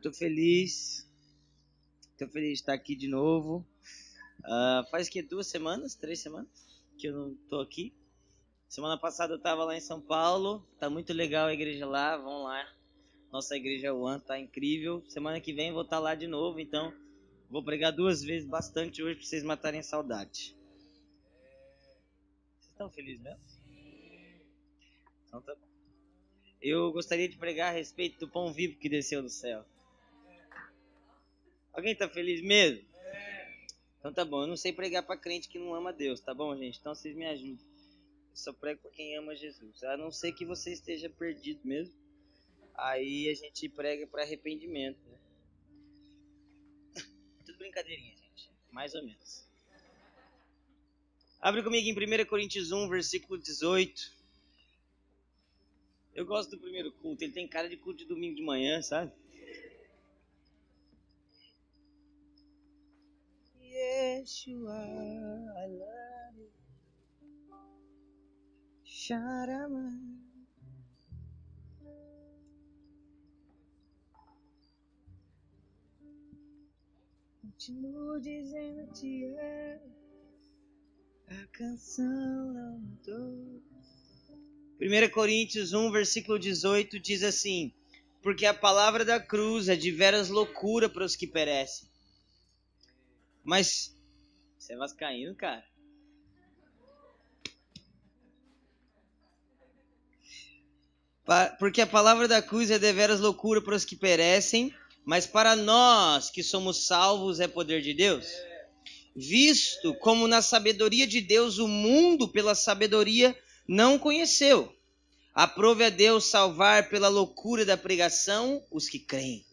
tô feliz. Tô feliz de estar aqui de novo. Uh, faz que duas semanas, três semanas que eu não tô aqui. Semana passada eu tava lá em São Paulo. Tá muito legal a igreja lá. Vão lá. Nossa igreja One tá incrível. Semana que vem vou estar tá lá de novo. Então vou pregar duas vezes bastante hoje pra vocês matarem saudade. Vocês estão felizes mesmo? Então tá bom. Eu gostaria de pregar a respeito do pão vivo que desceu do céu. Alguém tá feliz mesmo? Então tá bom, eu não sei pregar para crente que não ama Deus, tá bom, gente? Então vocês me ajudem. Eu só prego para quem ama Jesus. A não ser que você esteja perdido mesmo. Aí a gente prega para arrependimento, né? Tudo brincadeirinha, gente. Mais ou menos. Abre comigo em 1 Coríntios 1, versículo 18. Eu gosto do primeiro culto, ele tem cara de culto de domingo de manhã, sabe? Yeshua, I love you. Sharama. Continuo dizendo te amo. A canção não mudou. 1 Coríntios 1, versículo 18 diz assim: Porque a palavra da cruz é de veras loucura para os que perecem mas você é vascaíno, cara? Porque a palavra da cruz é deveras loucura para os que perecem, mas para nós que somos salvos é poder de Deus. Visto como na sabedoria de Deus o mundo pela sabedoria não conheceu. Aprove a Deus salvar pela loucura da pregação os que creem.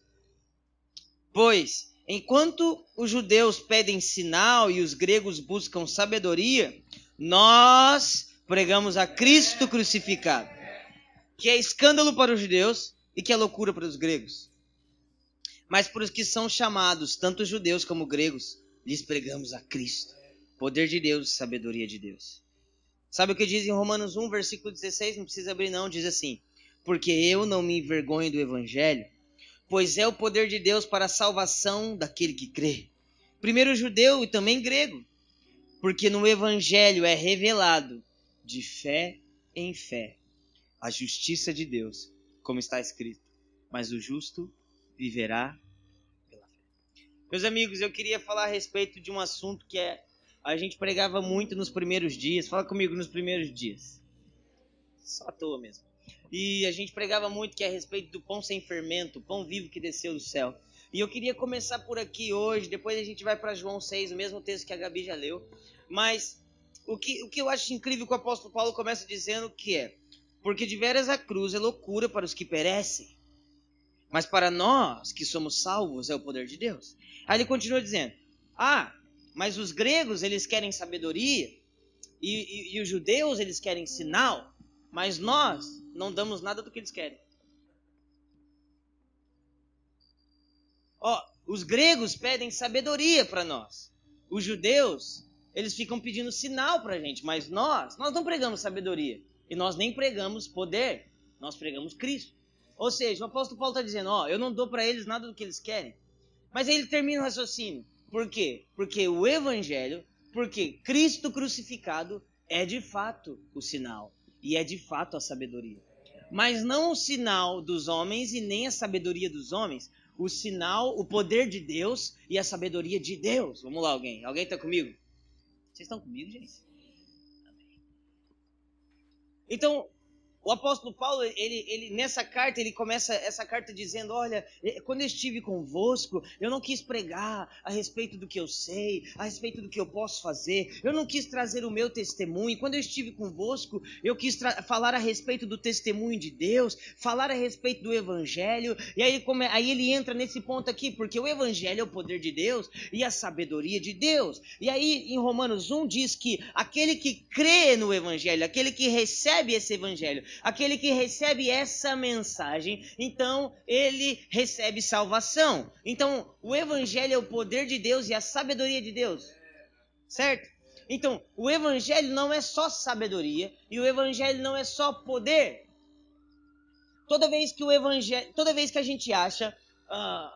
Pois Enquanto os judeus pedem sinal e os gregos buscam sabedoria, nós pregamos a Cristo crucificado, que é escândalo para os judeus e que é loucura para os gregos. Mas para os que são chamados, tanto judeus como gregos, lhes pregamos a Cristo, poder de Deus e sabedoria de Deus. Sabe o que diz em Romanos 1, versículo 16? Não precisa abrir, não. Diz assim: Porque eu não me envergonho do evangelho pois é o poder de Deus para a salvação daquele que crê. Primeiro judeu e também grego, porque no evangelho é revelado de fé em fé a justiça de Deus, como está escrito: mas o justo viverá pela fé. Meus amigos, eu queria falar a respeito de um assunto que é a gente pregava muito nos primeiros dias. Fala comigo nos primeiros dias. Só à toa mesmo. E a gente pregava muito que é a respeito do pão sem fermento, pão vivo que desceu do céu. E eu queria começar por aqui hoje, depois a gente vai para João 6, o mesmo texto que a Gabi já leu. Mas o que, o que eu acho incrível que o apóstolo Paulo começa dizendo que é, porque de veras a cruz é loucura para os que perecem, mas para nós que somos salvos é o poder de Deus. Aí ele continua dizendo, ah, mas os gregos eles querem sabedoria, e, e, e os judeus eles querem sinal, mas nós não damos nada do que eles querem. Ó, os gregos pedem sabedoria para nós. Os judeus, eles ficam pedindo sinal para a gente, mas nós, nós não pregamos sabedoria. E nós nem pregamos poder, nós pregamos Cristo. Ou seja, o apóstolo Paulo está dizendo, ó, eu não dou para eles nada do que eles querem. Mas aí ele termina o raciocínio. Por quê? Porque o evangelho, porque Cristo crucificado é de fato o sinal e é de fato a sabedoria mas não o sinal dos homens e nem a sabedoria dos homens, o sinal, o poder de Deus e a sabedoria de Deus. Vamos lá, alguém. Alguém está comigo? Vocês estão comigo, gente? Então, o apóstolo Paulo, ele, ele, nessa carta, ele começa essa carta dizendo: Olha, eh, quando eu estive convosco, eu não quis pregar a respeito do que eu sei, a respeito do que eu posso fazer, eu não quis trazer o meu testemunho. Quando eu estive convosco, eu quis falar a respeito do testemunho de Deus, falar a respeito do evangelho. E aí, come, aí ele entra nesse ponto aqui, porque o evangelho é o poder de Deus e a sabedoria de Deus. E aí, em Romanos 1, diz que aquele que crê no evangelho, aquele que recebe esse evangelho, aquele que recebe essa mensagem, então ele recebe salvação. Então, o evangelho é o poder de Deus e a sabedoria de Deus. Certo? Então, o evangelho não é só sabedoria e o evangelho não é só poder. Toda vez que o evangelho, toda vez que a gente acha uh,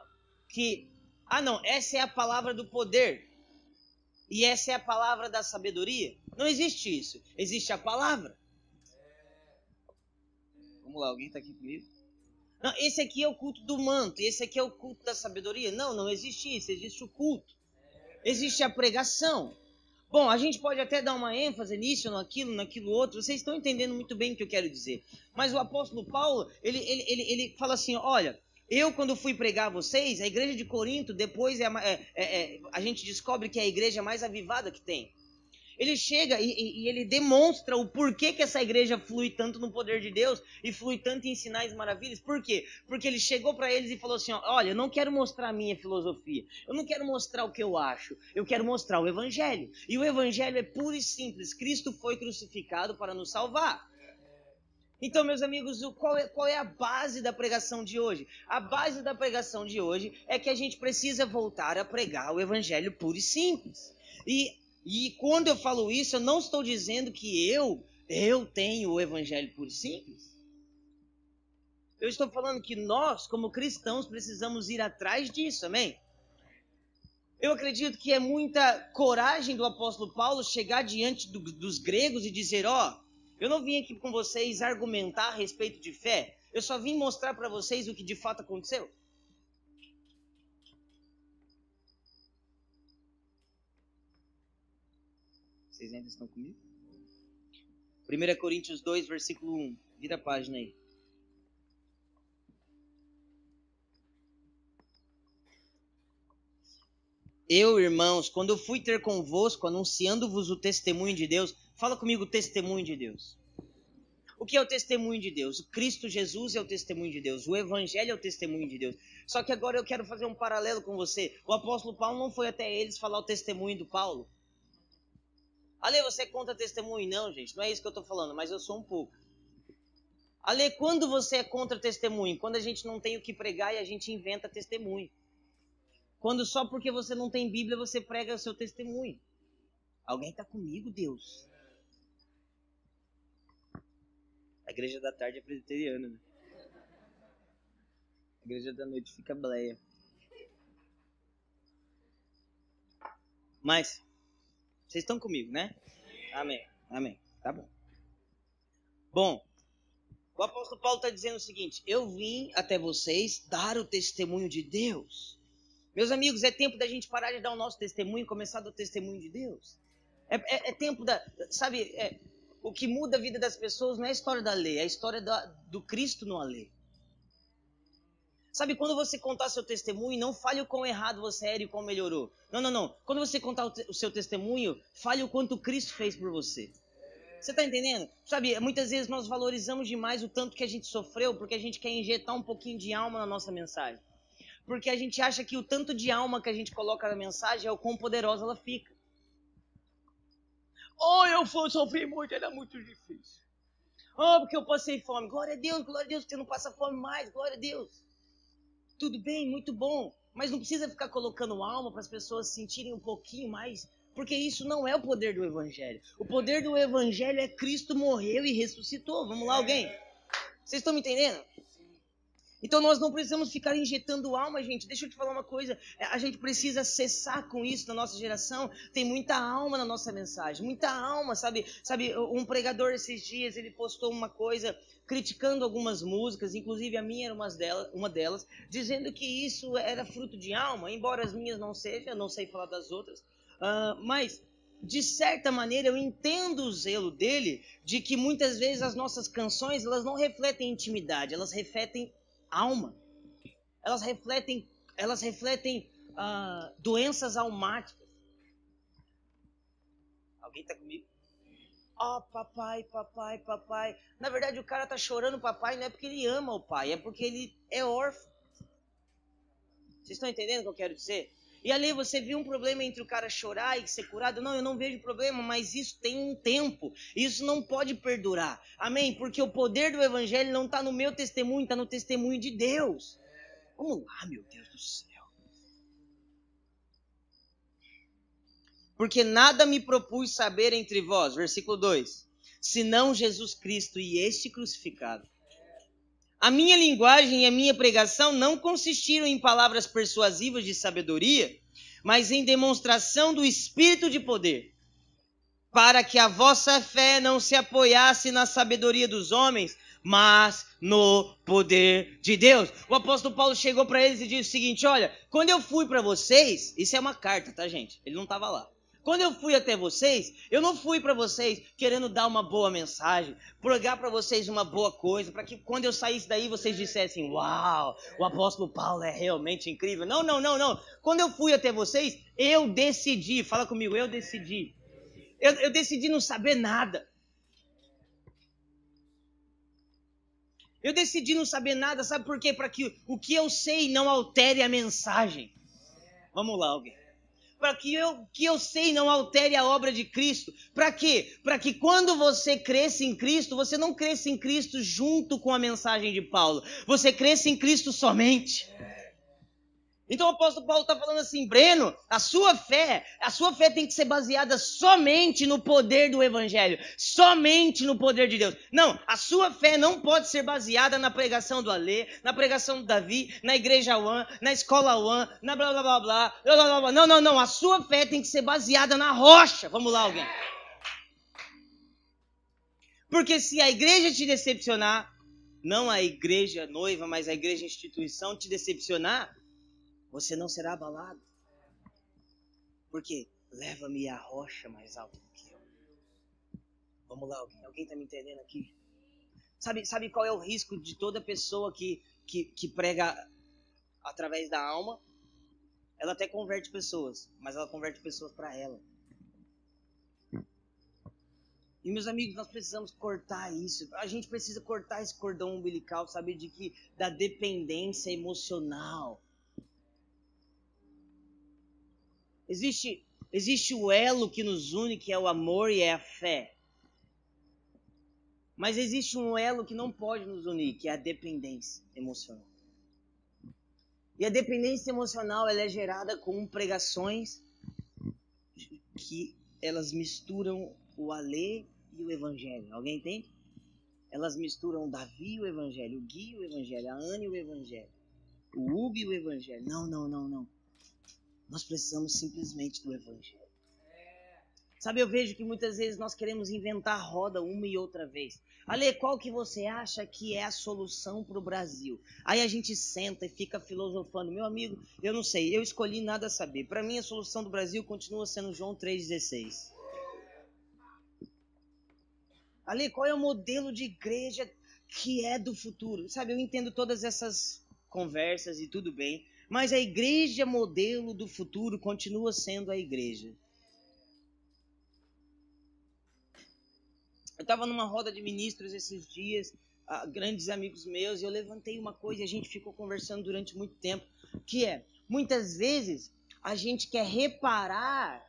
que, ah não, essa é a palavra do poder e essa é a palavra da sabedoria. Não existe isso. Existe a palavra. Vamos lá, alguém está aqui comigo? Não, esse aqui é o culto do manto, esse aqui é o culto da sabedoria. Não, não existe isso, existe o culto. Existe a pregação. Bom, a gente pode até dar uma ênfase nisso, naquilo, naquilo outro. Vocês estão entendendo muito bem o que eu quero dizer. Mas o apóstolo Paulo, ele, ele, ele, ele fala assim: olha, eu, quando fui pregar a vocês, a igreja de Corinto, depois é, é, é, é, a gente descobre que é a igreja mais avivada que tem. Ele chega e, e, e, ele demonstra o porquê que essa igreja flui tanto no poder de Deus e flui tanto em sinais e maravilhas. Por quê? Porque ele chegou para eles e falou assim: Olha, eu não quero mostrar a minha filosofia, eu não quero mostrar o que eu acho, eu quero mostrar o Evangelho. E o Evangelho é puro e simples: Cristo foi crucificado para nos salvar. Então, meus amigos, qual é, qual é, a base da pregação de hoje? A base da pregação de hoje é que a gente precisa voltar a pregar o evangelho puro e simples. E e quando eu falo isso, eu não estou dizendo que eu, eu tenho o evangelho e simples. Eu estou falando que nós, como cristãos, precisamos ir atrás disso, amém? Eu acredito que é muita coragem do apóstolo Paulo chegar diante do, dos gregos e dizer: Ó, oh, eu não vim aqui com vocês argumentar a respeito de fé, eu só vim mostrar para vocês o que de fato aconteceu. Vocês ainda estão comigo? 1 Coríntios 2, versículo 1. Vira a página aí. Eu, irmãos, quando eu fui ter convosco, anunciando-vos o testemunho de Deus, fala comigo testemunho de Deus. O que é o testemunho de Deus? O Cristo Jesus é o testemunho de Deus. O Evangelho é o testemunho de Deus. Só que agora eu quero fazer um paralelo com você. O apóstolo Paulo não foi até eles falar o testemunho do Paulo. Ale, você conta testemunho? Não, gente, não é isso que eu estou falando, mas eu sou um pouco. Ale, quando você é contra testemunho? Quando a gente não tem o que pregar e a gente inventa testemunho. Quando só porque você não tem Bíblia você prega o seu testemunho. Alguém está comigo, Deus? A igreja da tarde é presbiteriana, né? A igreja da noite fica bleia. Mas, vocês estão comigo, né? Amém. Amém. Tá bom. Bom, o apóstolo Paulo está dizendo o seguinte: Eu vim até vocês dar o testemunho de Deus. Meus amigos, é tempo da gente parar de dar o nosso testemunho e começar a dar o testemunho de Deus. É, é, é tempo da. Sabe, é, o que muda a vida das pessoas não é a história da lei, é a história da, do Cristo no lei. Sabe, quando você contar seu testemunho, não fale o quão errado você era e quão melhorou. Não, não, não. Quando você contar o, o seu testemunho, fale o quanto Cristo fez por você. Você está entendendo? Sabe, muitas vezes nós valorizamos demais o tanto que a gente sofreu porque a gente quer injetar um pouquinho de alma na nossa mensagem. Porque a gente acha que o tanto de alma que a gente coloca na mensagem é o quão poderosa ela fica. Oh, eu sofri muito, era muito difícil. Oh, porque eu passei fome. Glória a Deus, glória a Deus, você não passa fome mais, glória a Deus. Tudo bem, muito bom, mas não precisa ficar colocando alma para as pessoas sentirem um pouquinho mais, porque isso não é o poder do Evangelho. O poder do Evangelho é Cristo morreu e ressuscitou. Vamos lá, alguém? Vocês estão me entendendo? Então nós não precisamos ficar injetando alma, gente. Deixa eu te falar uma coisa. É, a gente precisa cessar com isso na nossa geração. Tem muita alma na nossa mensagem, muita alma, sabe? Sabe, um pregador esses dias ele postou uma coisa criticando algumas músicas, inclusive a minha era uma delas, uma delas, dizendo que isso era fruto de alma, embora as minhas não sejam, não sei falar das outras, uh, mas de certa maneira eu entendo o zelo dele de que muitas vezes as nossas canções elas não refletem intimidade, elas refletem alma, elas refletem, elas refletem uh, doenças almáticas. Alguém está comigo? Ó, oh, papai, papai, papai. Na verdade, o cara tá chorando papai não é porque ele ama o pai, é porque ele é órfão. Vocês estão entendendo o que eu quero dizer? E ali você viu um problema entre o cara chorar e ser curado? Não, eu não vejo problema, mas isso tem um tempo. Isso não pode perdurar. Amém? Porque o poder do evangelho não está no meu testemunho, está no testemunho de Deus. Vamos lá, meu Deus do céu. Porque nada me propus saber entre vós, versículo 2, senão Jesus Cristo e este crucificado. A minha linguagem e a minha pregação não consistiram em palavras persuasivas de sabedoria, mas em demonstração do espírito de poder, para que a vossa fé não se apoiasse na sabedoria dos homens, mas no poder de Deus. O apóstolo Paulo chegou para eles e disse o seguinte: Olha, quando eu fui para vocês, isso é uma carta, tá, gente? Ele não estava lá. Quando eu fui até vocês, eu não fui para vocês querendo dar uma boa mensagem, pregar para vocês uma boa coisa, para que quando eu saísse daí vocês dissessem: Uau, o apóstolo Paulo é realmente incrível. Não, não, não, não. Quando eu fui até vocês, eu decidi, fala comigo, eu decidi. Eu, eu decidi não saber nada. Eu decidi não saber nada, sabe por quê? Para que o que eu sei não altere a mensagem. Vamos lá, alguém. Para que eu que eu sei não altere a obra de Cristo. Para quê? Para que quando você cresça em Cristo, você não cresça em Cristo junto com a mensagem de Paulo. Você cresça em Cristo somente. Então o apóstolo Paulo está falando assim, Breno, a sua fé, a sua fé tem que ser baseada somente no poder do Evangelho, somente no poder de Deus. Não, a sua fé não pode ser baseada na pregação do Alê, na pregação do Davi, na igreja One, na escola One, na blá blá blá blá, blá blá blá. Não, não, não, a sua fé tem que ser baseada na rocha. Vamos lá, alguém. Porque se a igreja te decepcionar, não a igreja noiva, mas a igreja instituição te decepcionar, você não será abalado. Porque leva-me à rocha mais alta do que eu. Vamos lá, alguém, alguém está me entendendo aqui? Sabe, sabe qual é o risco de toda pessoa que, que, que prega através da alma? Ela até converte pessoas, mas ela converte pessoas para ela. E meus amigos, nós precisamos cortar isso. A gente precisa cortar esse cordão umbilical, sabe, de que da dependência emocional. Existe, existe o elo que nos une, que é o amor e é a fé. Mas existe um elo que não pode nos unir, que é a dependência emocional. E a dependência emocional ela é gerada com pregações que elas misturam o Alê e o Evangelho. Alguém entende? Elas misturam Davi e o Evangelho, o Gui e o Evangelho, a Anne e o Evangelho, o Hugo e o Evangelho. Não, não, não, não. Nós precisamos simplesmente do Evangelho. Sabe, eu vejo que muitas vezes nós queremos inventar roda uma e outra vez. Ale, qual que você acha que é a solução para o Brasil? Aí a gente senta e fica filosofando. Meu amigo, eu não sei, eu escolhi nada a saber. Para mim, a solução do Brasil continua sendo João 3,16. Ale, qual é o modelo de igreja que é do futuro? Sabe, eu entendo todas essas conversas e tudo bem, mas a igreja modelo do futuro continua sendo a igreja. Eu estava numa roda de ministros esses dias, uh, grandes amigos meus, e eu levantei uma coisa e a gente ficou conversando durante muito tempo, que é, muitas vezes a gente quer reparar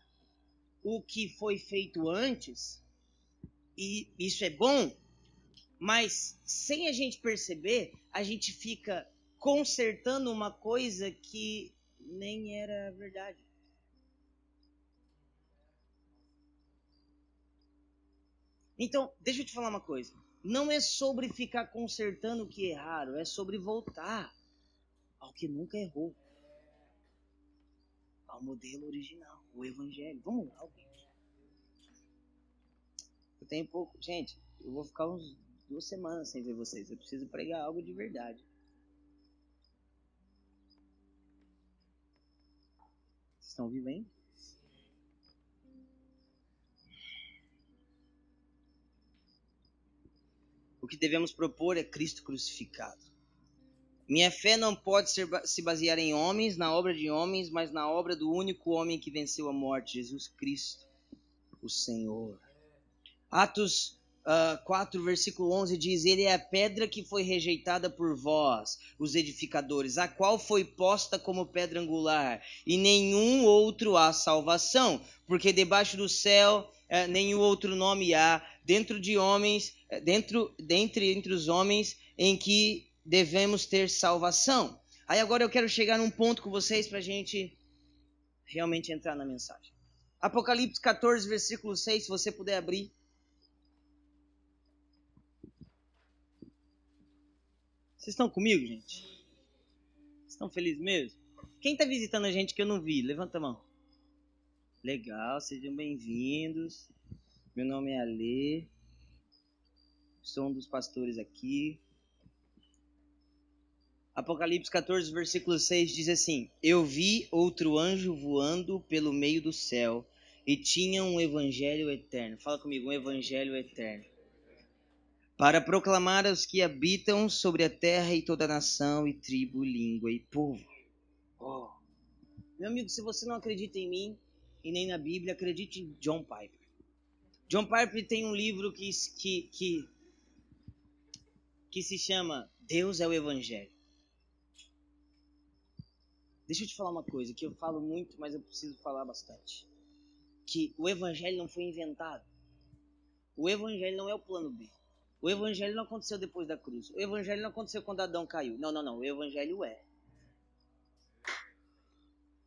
o que foi feito antes, e isso é bom, mas sem a gente perceber, a gente fica consertando uma coisa que nem era verdade. Então, deixa eu te falar uma coisa. Não é sobre ficar consertando o que erraram, é sobre voltar ao que nunca errou. Ao modelo original, o evangelho. Vamos lá, gente. Eu tenho pouco. Gente, eu vou ficar uns duas semanas sem ver vocês. Eu preciso pregar algo de verdade. Estão vivendo. O que devemos propor é Cristo crucificado. Minha fé não pode ser, se basear em homens, na obra de homens, mas na obra do único homem que venceu a morte, Jesus Cristo, o Senhor. Atos uh, ah, 4, versículo 11 diz: Ele é a pedra que foi rejeitada por vós, os edificadores, a qual foi posta como pedra angular, e nenhum outro há salvação, porque debaixo do céu uh, nenhum outro nome há, dentro de homens, uh, dentro, dentre entre os homens, em que devemos ter salvação. Aí agora eu quero chegar num ponto com vocês para a gente realmente entrar na mensagem. Apocalipse 14, versículo 6, se você puder abrir. Vocês estão comigo, gente? Estão felizes mesmo? Quem está visitando a gente que eu não vi? Levanta a mão. Legal, sejam bem-vindos. Meu nome é Alê. Sou um dos pastores aqui. Apocalipse 14, versículo 6 diz assim: Eu vi outro anjo voando pelo meio do céu e tinha um evangelho eterno. Fala comigo, um evangelho eterno para proclamar aos que habitam sobre a terra e toda nação e tribo, língua e povo. Oh. Meu amigo, se você não acredita em mim e nem na Bíblia, acredite em John Piper. John Piper tem um livro que, que, que, que se chama Deus é o Evangelho. Deixa eu te falar uma coisa que eu falo muito, mas eu preciso falar bastante. Que o Evangelho não foi inventado. O Evangelho não é o plano B. O evangelho não aconteceu depois da cruz. O evangelho não aconteceu quando Adão caiu. Não, não, não. O evangelho é.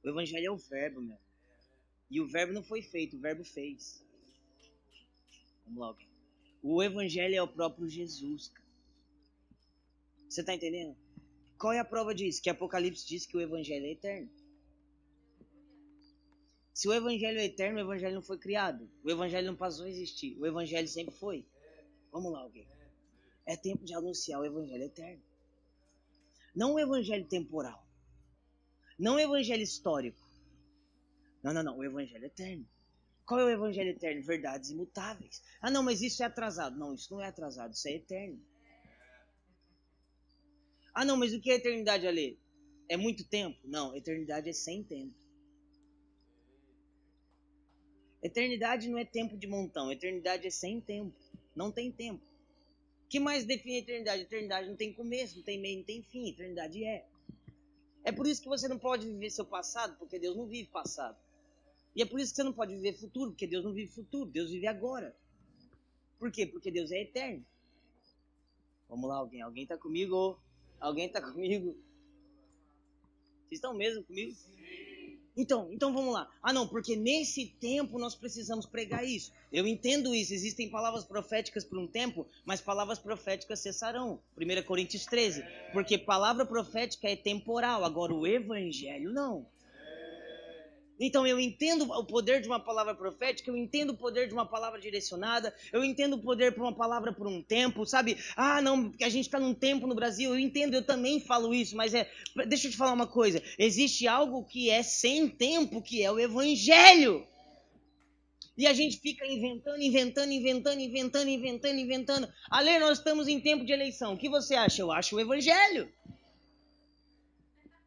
O evangelho é o verbo, meu. E o verbo não foi feito, o verbo fez. Vamos alguém. O evangelho é o próprio Jesus. Você está entendendo? Qual é a prova disso? Que Apocalipse diz que o evangelho é eterno. Se o evangelho é eterno, o evangelho não foi criado. O evangelho não passou a existir. O evangelho sempre foi. Vamos lá, alguém. É tempo de anunciar o evangelho eterno. Não o evangelho temporal. Não o evangelho histórico. Não, não, não. O evangelho eterno. Qual é o evangelho eterno? Verdades imutáveis. Ah, não, mas isso é atrasado. Não, isso não é atrasado. Isso é eterno. Ah, não, mas o que é eternidade, Ali? É muito tempo? Não, eternidade é sem tempo. Eternidade não é tempo de montão. Eternidade é sem tempo. Não tem tempo. O que mais define a eternidade? A eternidade não tem começo, não tem meio, não tem fim. A eternidade é. É por isso que você não pode viver seu passado, porque Deus não vive passado. E é por isso que você não pode viver futuro, porque Deus não vive futuro, Deus vive agora. Por quê? Porque Deus é eterno. Vamos lá, alguém. Alguém está comigo? Alguém está comigo? Vocês estão mesmo comigo? Sim. Então, então vamos lá. Ah, não, porque nesse tempo nós precisamos pregar isso. Eu entendo isso. Existem palavras proféticas por um tempo, mas palavras proféticas cessarão. 1 Coríntios 13. Porque palavra profética é temporal, agora o evangelho não. Então eu entendo o poder de uma palavra profética, eu entendo o poder de uma palavra direcionada, eu entendo o poder para uma palavra por um tempo, sabe? Ah, não, a gente está num tempo no Brasil, eu entendo, eu também falo isso, mas é. Deixa eu te falar uma coisa: existe algo que é sem tempo, que é o Evangelho. E a gente fica inventando, inventando, inventando, inventando, inventando, inventando. Ale, nós estamos em tempo de eleição. O que você acha? Eu acho o Evangelho.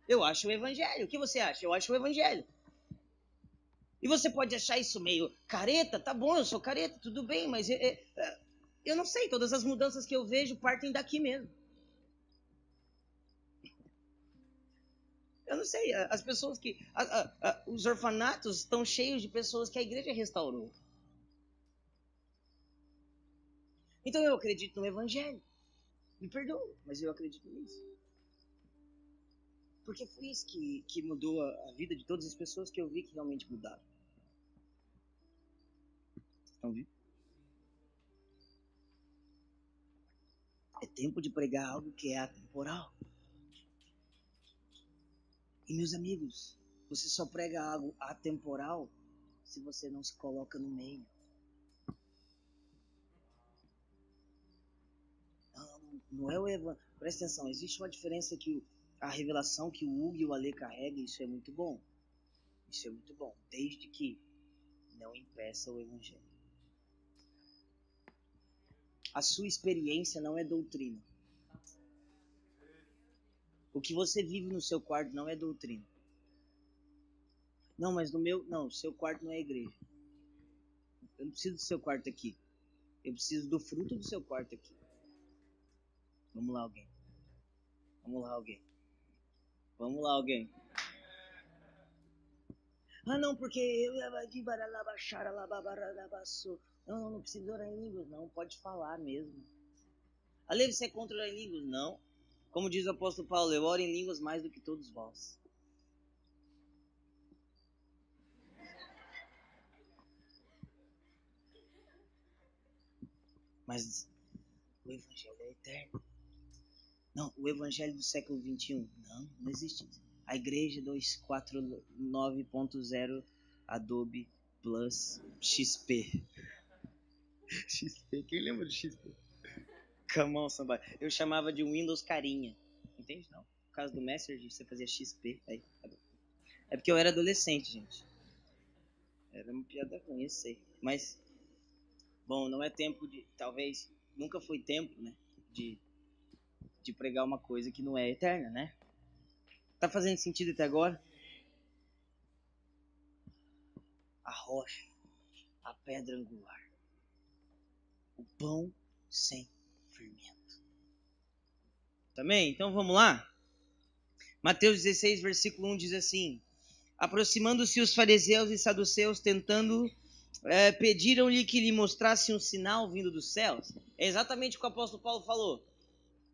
Eu acho o Evangelho. O que você acha? Eu acho o Evangelho. E você pode achar isso meio careta, tá bom, eu sou careta, tudo bem, mas é, é, eu não sei, todas as mudanças que eu vejo partem daqui mesmo. Eu não sei, as pessoas que. A, a, a, os orfanatos estão cheios de pessoas que a igreja restaurou. Então eu acredito no Evangelho. Me perdoa, mas eu acredito nisso. Porque foi isso que, que mudou a vida de todas as pessoas que eu vi que realmente mudaram. Estão vendo? É tempo de pregar algo que é atemporal. E meus amigos, você só prega algo atemporal se você não se coloca no meio. Não, não é o evangelho. Presta atenção, existe uma diferença que a revelação que o Hugo e o Ale carregam, isso é muito bom. Isso é muito bom, desde que não impeça o evangelho. A sua experiência não é doutrina. O que você vive no seu quarto não é doutrina. Não, mas no meu. Não, seu quarto não é igreja. Eu não preciso do seu quarto aqui. Eu preciso do fruto do seu quarto aqui. Vamos lá, alguém. Vamos lá, alguém. Vamos lá, alguém. Ah, não, porque eu não, não, não precisa orar em línguas, não. Pode falar mesmo. Ale, você é contra orar em línguas? Não. Como diz o apóstolo Paulo, eu oro em línguas mais do que todos vós. Mas o evangelho é eterno. Não, o evangelho do século 21. Não, não existe. A igreja 249.0 Adobe Plus XP. XP, quem lembra de XP? Come on, somebody. Eu chamava de Windows carinha. Entende? Não. Por causa do Messenger, você fazia XP. Aí, é porque eu era adolescente, gente. Era uma piada ruim, eu sei. Mas, bom, não é tempo de. Talvez. Nunca foi tempo, né? De, de pregar uma coisa que não é eterna, né? Tá fazendo sentido até agora? A rocha, a pedra angular, o pão sem fermento. Também? Então vamos lá? Mateus 16, versículo 1 diz assim: Aproximando-se os fariseus e saduceus, tentando, é, pediram-lhe que lhe mostrasse um sinal vindo dos céus. É exatamente o que o apóstolo Paulo falou.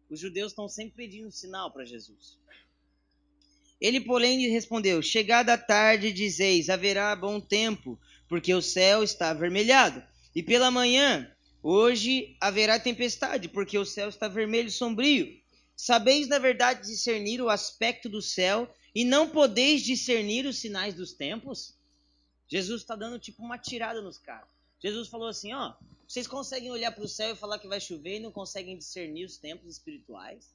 Os judeus estão sempre pedindo um sinal para Jesus. Ele, porém, lhe respondeu: Chegada a tarde, dizeis: haverá bom tempo, porque o céu está avermelhado. E pela manhã, hoje haverá tempestade, porque o céu está vermelho e sombrio. Sabeis, na verdade, discernir o aspecto do céu e não podeis discernir os sinais dos tempos? Jesus está dando tipo uma tirada nos caras. Jesus falou assim: ó, vocês conseguem olhar para o céu e falar que vai chover e não conseguem discernir os tempos espirituais?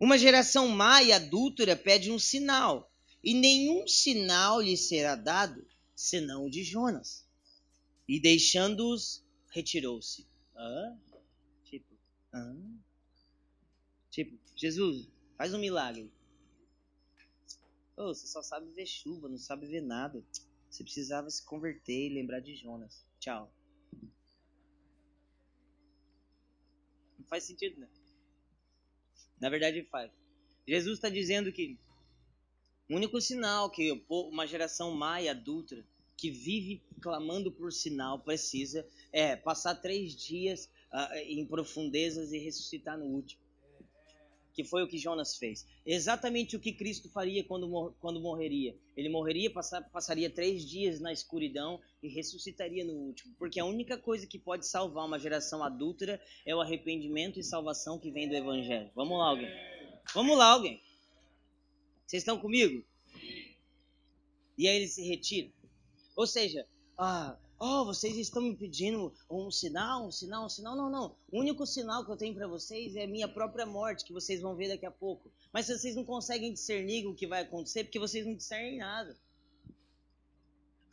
Uma geração má e adúltera pede um sinal, e nenhum sinal lhe será dado, senão o de Jonas. E deixando-os, retirou-se. Tipo, ah. Tipo, Jesus, Faz um milagre. Oh, você só sabe ver chuva, não sabe ver nada. Você precisava se converter e lembrar de Jonas. Tchau. Não faz sentido, né? Na verdade faz. Jesus está dizendo que o único sinal que uma geração e adulta que vive clamando por sinal precisa é passar três dias uh, em profundezas e ressuscitar no último que foi o que Jonas fez. Exatamente o que Cristo faria quando, quando morreria. Ele morreria, passar, passaria três dias na escuridão e ressuscitaria no último. Porque a única coisa que pode salvar uma geração adúltera é o arrependimento e salvação que vem do Evangelho. Vamos lá, alguém. Vamos lá, alguém. Vocês estão comigo? E aí ele se retira. Ou seja, ah, Oh, vocês estão me pedindo um sinal, um sinal, um sinal. Não, não. O único sinal que eu tenho para vocês é a minha própria morte, que vocês vão ver daqui a pouco. Mas vocês não conseguem discernir o que vai acontecer porque vocês não discernem nada.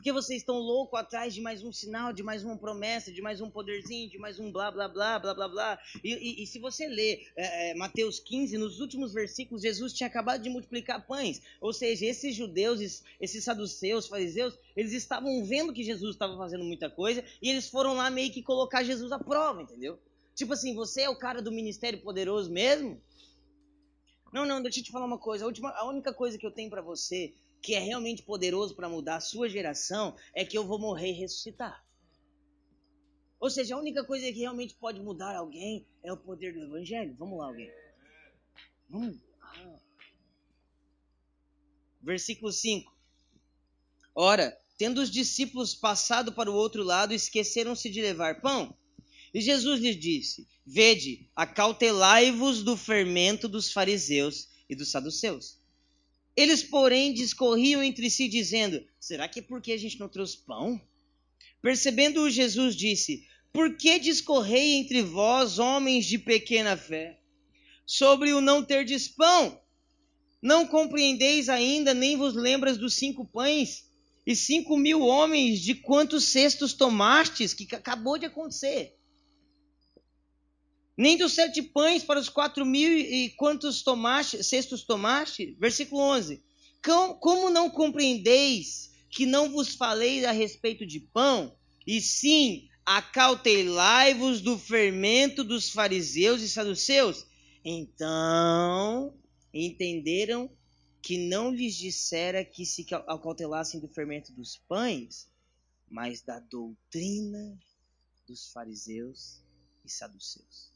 Porque vocês estão loucos atrás de mais um sinal, de mais uma promessa, de mais um poderzinho, de mais um blá blá blá blá blá blá. E, e, e se você ler é, é, Mateus 15, nos últimos versículos, Jesus tinha acabado de multiplicar pães. Ou seja, esses judeus, esses saduceus, fariseus, eles estavam vendo que Jesus estava fazendo muita coisa e eles foram lá meio que colocar Jesus à prova, entendeu? Tipo assim, você é o cara do ministério poderoso mesmo? Não, não, deixa eu te falar uma coisa. A, última, a única coisa que eu tenho para você que é realmente poderoso para mudar a sua geração é que eu vou morrer e ressuscitar. Ou seja, a única coisa que realmente pode mudar alguém é o poder do Evangelho. Vamos lá, alguém. Vamos. Ah. Versículo 5. Ora, tendo os discípulos passado para o outro lado, esqueceram-se de levar pão. E Jesus lhes disse: Vede, acautelai-vos do fermento dos fariseus e dos saduceus. Eles, porém, discorriam entre si, dizendo: Será que é porque a gente não trouxe pão? Percebendo-o, Jesus disse: Por que discorrei entre vós, homens de pequena fé, sobre o não terdes pão? Não compreendeis ainda, nem vos lembras dos cinco pães e cinco mil homens de quantos cestos tomastes, que acabou de acontecer? Nem dos sete pães para os quatro mil e quantos tomaste, cestos tomaste? Versículo 11. Como não compreendeis que não vos falei a respeito de pão, e sim acautelai-vos do fermento dos fariseus e saduceus? Então entenderam que não lhes dissera que se acautelassem do fermento dos pães, mas da doutrina dos fariseus e saduceus.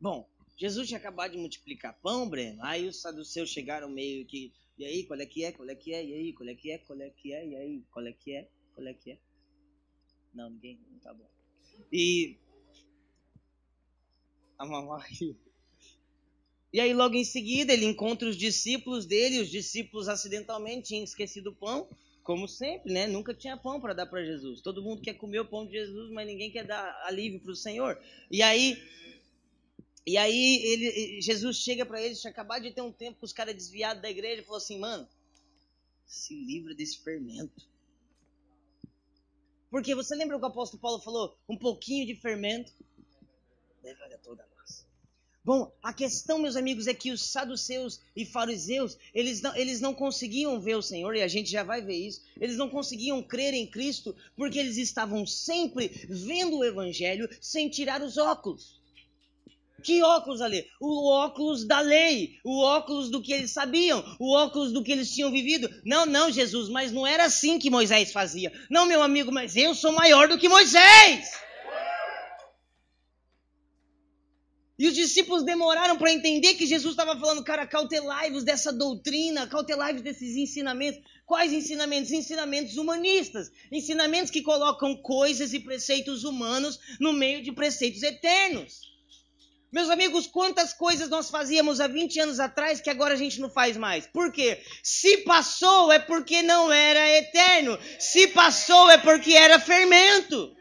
Bom, Jesus tinha acabado de multiplicar pão, Breno. Aí os saduceus chegaram meio que. E aí, qual é que é? Qual é que é? E aí, qual é que é? Qual é que é? E aí, qual é que é? Qual é que é? Não, ninguém. Não tá bom. E. a mamãe. E aí, logo em seguida, ele encontra os discípulos dele. Os discípulos acidentalmente tinham esquecido o pão, como sempre, né? Nunca tinha pão para dar para Jesus. Todo mundo quer comer o pão de Jesus, mas ninguém quer dar alívio para o Senhor. E aí, e aí ele, Jesus chega para eles, tinha acabado de ter um tempo com os caras desviados da igreja, e falou assim: mano, se livra desse fermento. Porque você lembra o que o apóstolo Paulo falou? Um pouquinho de fermento leva toda a massa. Bom, a questão, meus amigos, é que os saduceus e fariseus, eles não, eles não conseguiam ver o Senhor, e a gente já vai ver isso, eles não conseguiam crer em Cristo, porque eles estavam sempre vendo o Evangelho sem tirar os óculos. Que óculos ali? O óculos da lei, o óculos do que eles sabiam, o óculos do que eles tinham vivido. Não, não, Jesus, mas não era assim que Moisés fazia. Não, meu amigo, mas eu sou maior do que Moisés. E os discípulos demoraram para entender que Jesus estava falando, cara, cautelai-vos dessa doutrina, cautelai-vos desses ensinamentos. Quais ensinamentos? Ensinamentos humanistas. Ensinamentos que colocam coisas e preceitos humanos no meio de preceitos eternos. Meus amigos, quantas coisas nós fazíamos há 20 anos atrás que agora a gente não faz mais? Por quê? Se passou é porque não era eterno. Se passou é porque era fermento.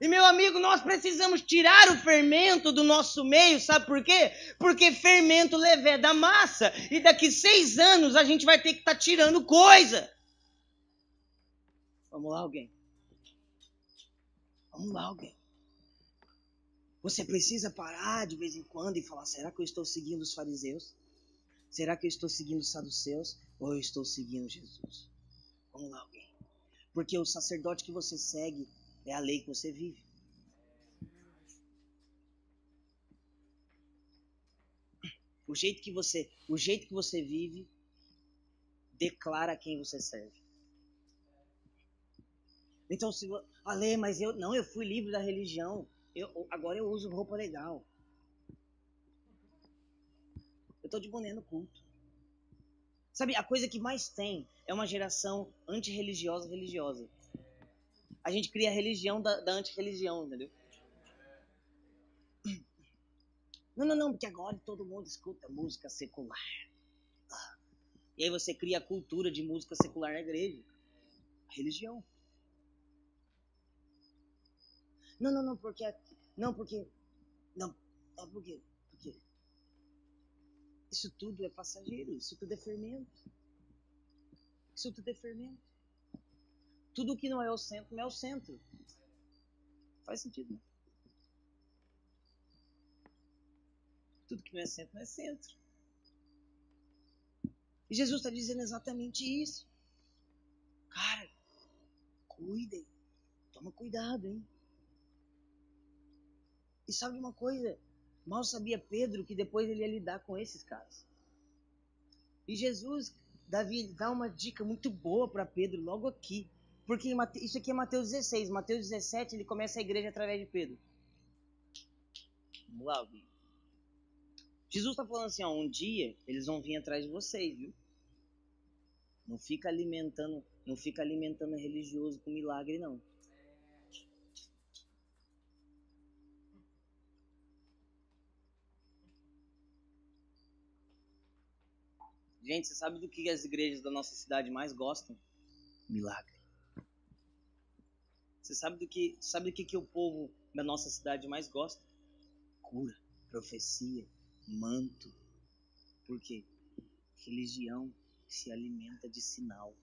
E meu amigo, nós precisamos tirar o fermento do nosso meio, sabe por quê? Porque fermento levé da massa. E daqui seis anos a gente vai ter que estar tá tirando coisa. Vamos lá, alguém. Vamos lá, alguém. Você precisa parar de vez em quando e falar: será que eu estou seguindo os fariseus? Será que eu estou seguindo os saduceus? Ou eu estou seguindo Jesus? Vamos lá, alguém. Porque o sacerdote que você segue é a lei que você vive. O jeito que você, o jeito que você vive declara quem você serve. Então se Ale, mas eu não, eu fui livre da religião. Eu, agora eu uso roupa legal. Eu tô de boné no culto. Sabe, a coisa que mais tem é uma geração antirreligiosa religiosa a gente cria a religião da, da antirreligião, entendeu? Não, não, não, porque agora todo mundo escuta música secular. E aí você cria a cultura de música secular na igreja. A religião. Não, não, não, porque. Não, porque. Não, é porque. Porque. Isso tudo é passageiro, isso tudo é fermento. Isso tudo é fermento. Tudo que não é o centro não é o centro. Faz sentido, né? Tudo que não é centro não é centro. E Jesus está dizendo exatamente isso. Cara, cuidem. Toma cuidado, hein? E sabe uma coisa? Mal sabia Pedro que depois ele ia lidar com esses caras. E Jesus, Davi, dá uma dica muito boa para Pedro logo aqui. Porque isso aqui é Mateus 16. Mateus 17, ele começa a igreja através de Pedro. Vamos lá, ouvir. Jesus está falando assim, ó, um dia eles vão vir atrás de vocês, viu? Não fica alimentando, não fica alimentando religioso com milagre, não. Gente, você sabe do que as igrejas da nossa cidade mais gostam? Milagre. Você sabe do que, sabe do que, que o povo da nossa cidade mais gosta? Cura, profecia, manto. Por quê? Religião se alimenta de sinal.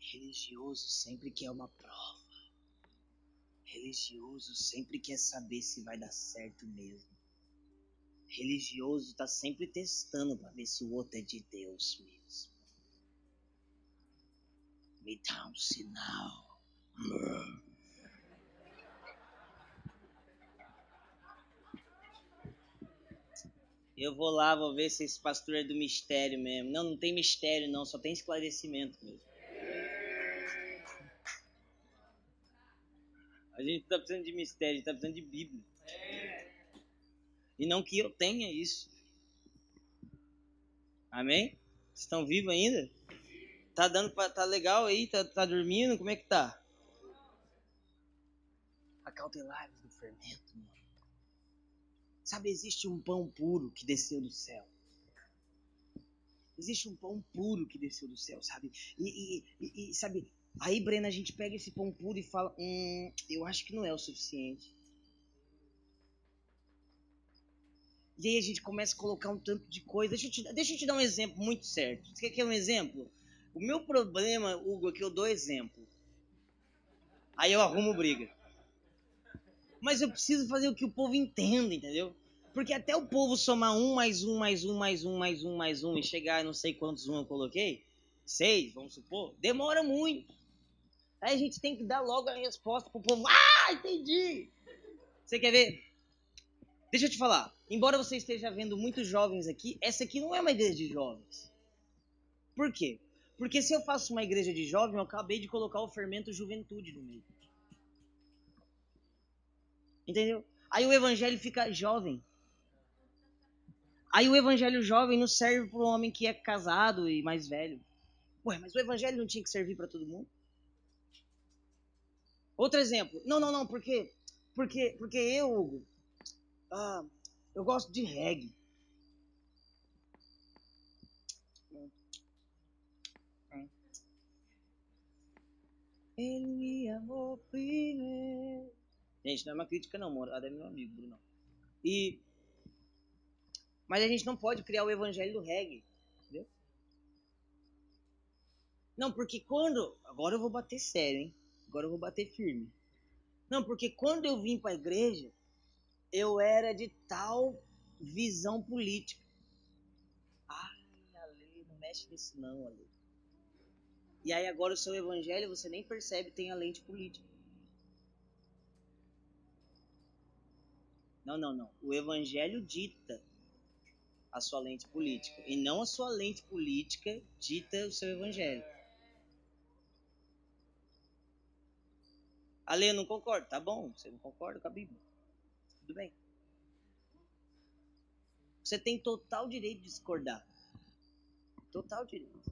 Religioso sempre quer uma prova. Religioso sempre quer saber se vai dar certo mesmo. Religioso está sempre testando para ver se o outro é de Deus mesmo me dá um sinal. Eu vou lá, vou ver se esse pastor é do mistério mesmo. Não, não tem mistério não, só tem esclarecimento mesmo. A gente está precisando de mistério, está precisando de Bíblia. E não que eu tenha isso. Amém? Estão vivos ainda? Tá dando pra, tá legal aí? Tá, tá dormindo? Como é que tá? Acautelai-vos do fermento, mano. Sabe, existe um pão puro que desceu do céu. Existe um pão puro que desceu do céu, sabe? E, e, e, sabe, aí, Brena, a gente pega esse pão puro e fala: Hum, eu acho que não é o suficiente. E aí a gente começa a colocar um tanto de coisa. Deixa eu te, deixa eu te dar um exemplo muito certo. Você quer, quer um exemplo? O meu problema, Hugo, é que eu dou exemplo. Aí eu arrumo briga. Mas eu preciso fazer o que o povo entenda, entendeu? Porque até o povo somar um, mais um, mais um, mais um, mais um, mais um e chegar não sei quantos um eu coloquei, seis, vamos supor, demora muito. Aí a gente tem que dar logo a resposta pro povo. Ah, entendi! Você quer ver? Deixa eu te falar. Embora você esteja vendo muitos jovens aqui, essa aqui não é uma igreja de jovens. Por quê? Porque se eu faço uma igreja de jovem, eu acabei de colocar o fermento juventude no meio. Entendeu? Aí o evangelho fica jovem. Aí o evangelho jovem não serve para homem que é casado e mais velho. Ué, mas o evangelho não tinha que servir para todo mundo? Outro exemplo. Não, não, não, porque porque porque eu, Hugo, ah, eu gosto de reggae. Ele me amou primeiro. Gente, não é uma crítica não, amor. Ela é meu amigo, Bruno. E mas a gente não pode criar o evangelho do reggae. Entendeu? Não, porque quando. Agora eu vou bater sério, hein? Agora eu vou bater firme. Não, porque quando eu vim para a igreja, eu era de tal visão política. Ai, Ale, não mexe nisso não, Ale. E aí agora o seu evangelho, você nem percebe, tem a lente política. Não, não, não. O evangelho dita a sua lente política. E não a sua lente política dita o seu evangelho. Ale, eu não concordo. Tá bom, você não concorda com a Bíblia. Tudo bem. Você tem total direito de discordar. Total direito.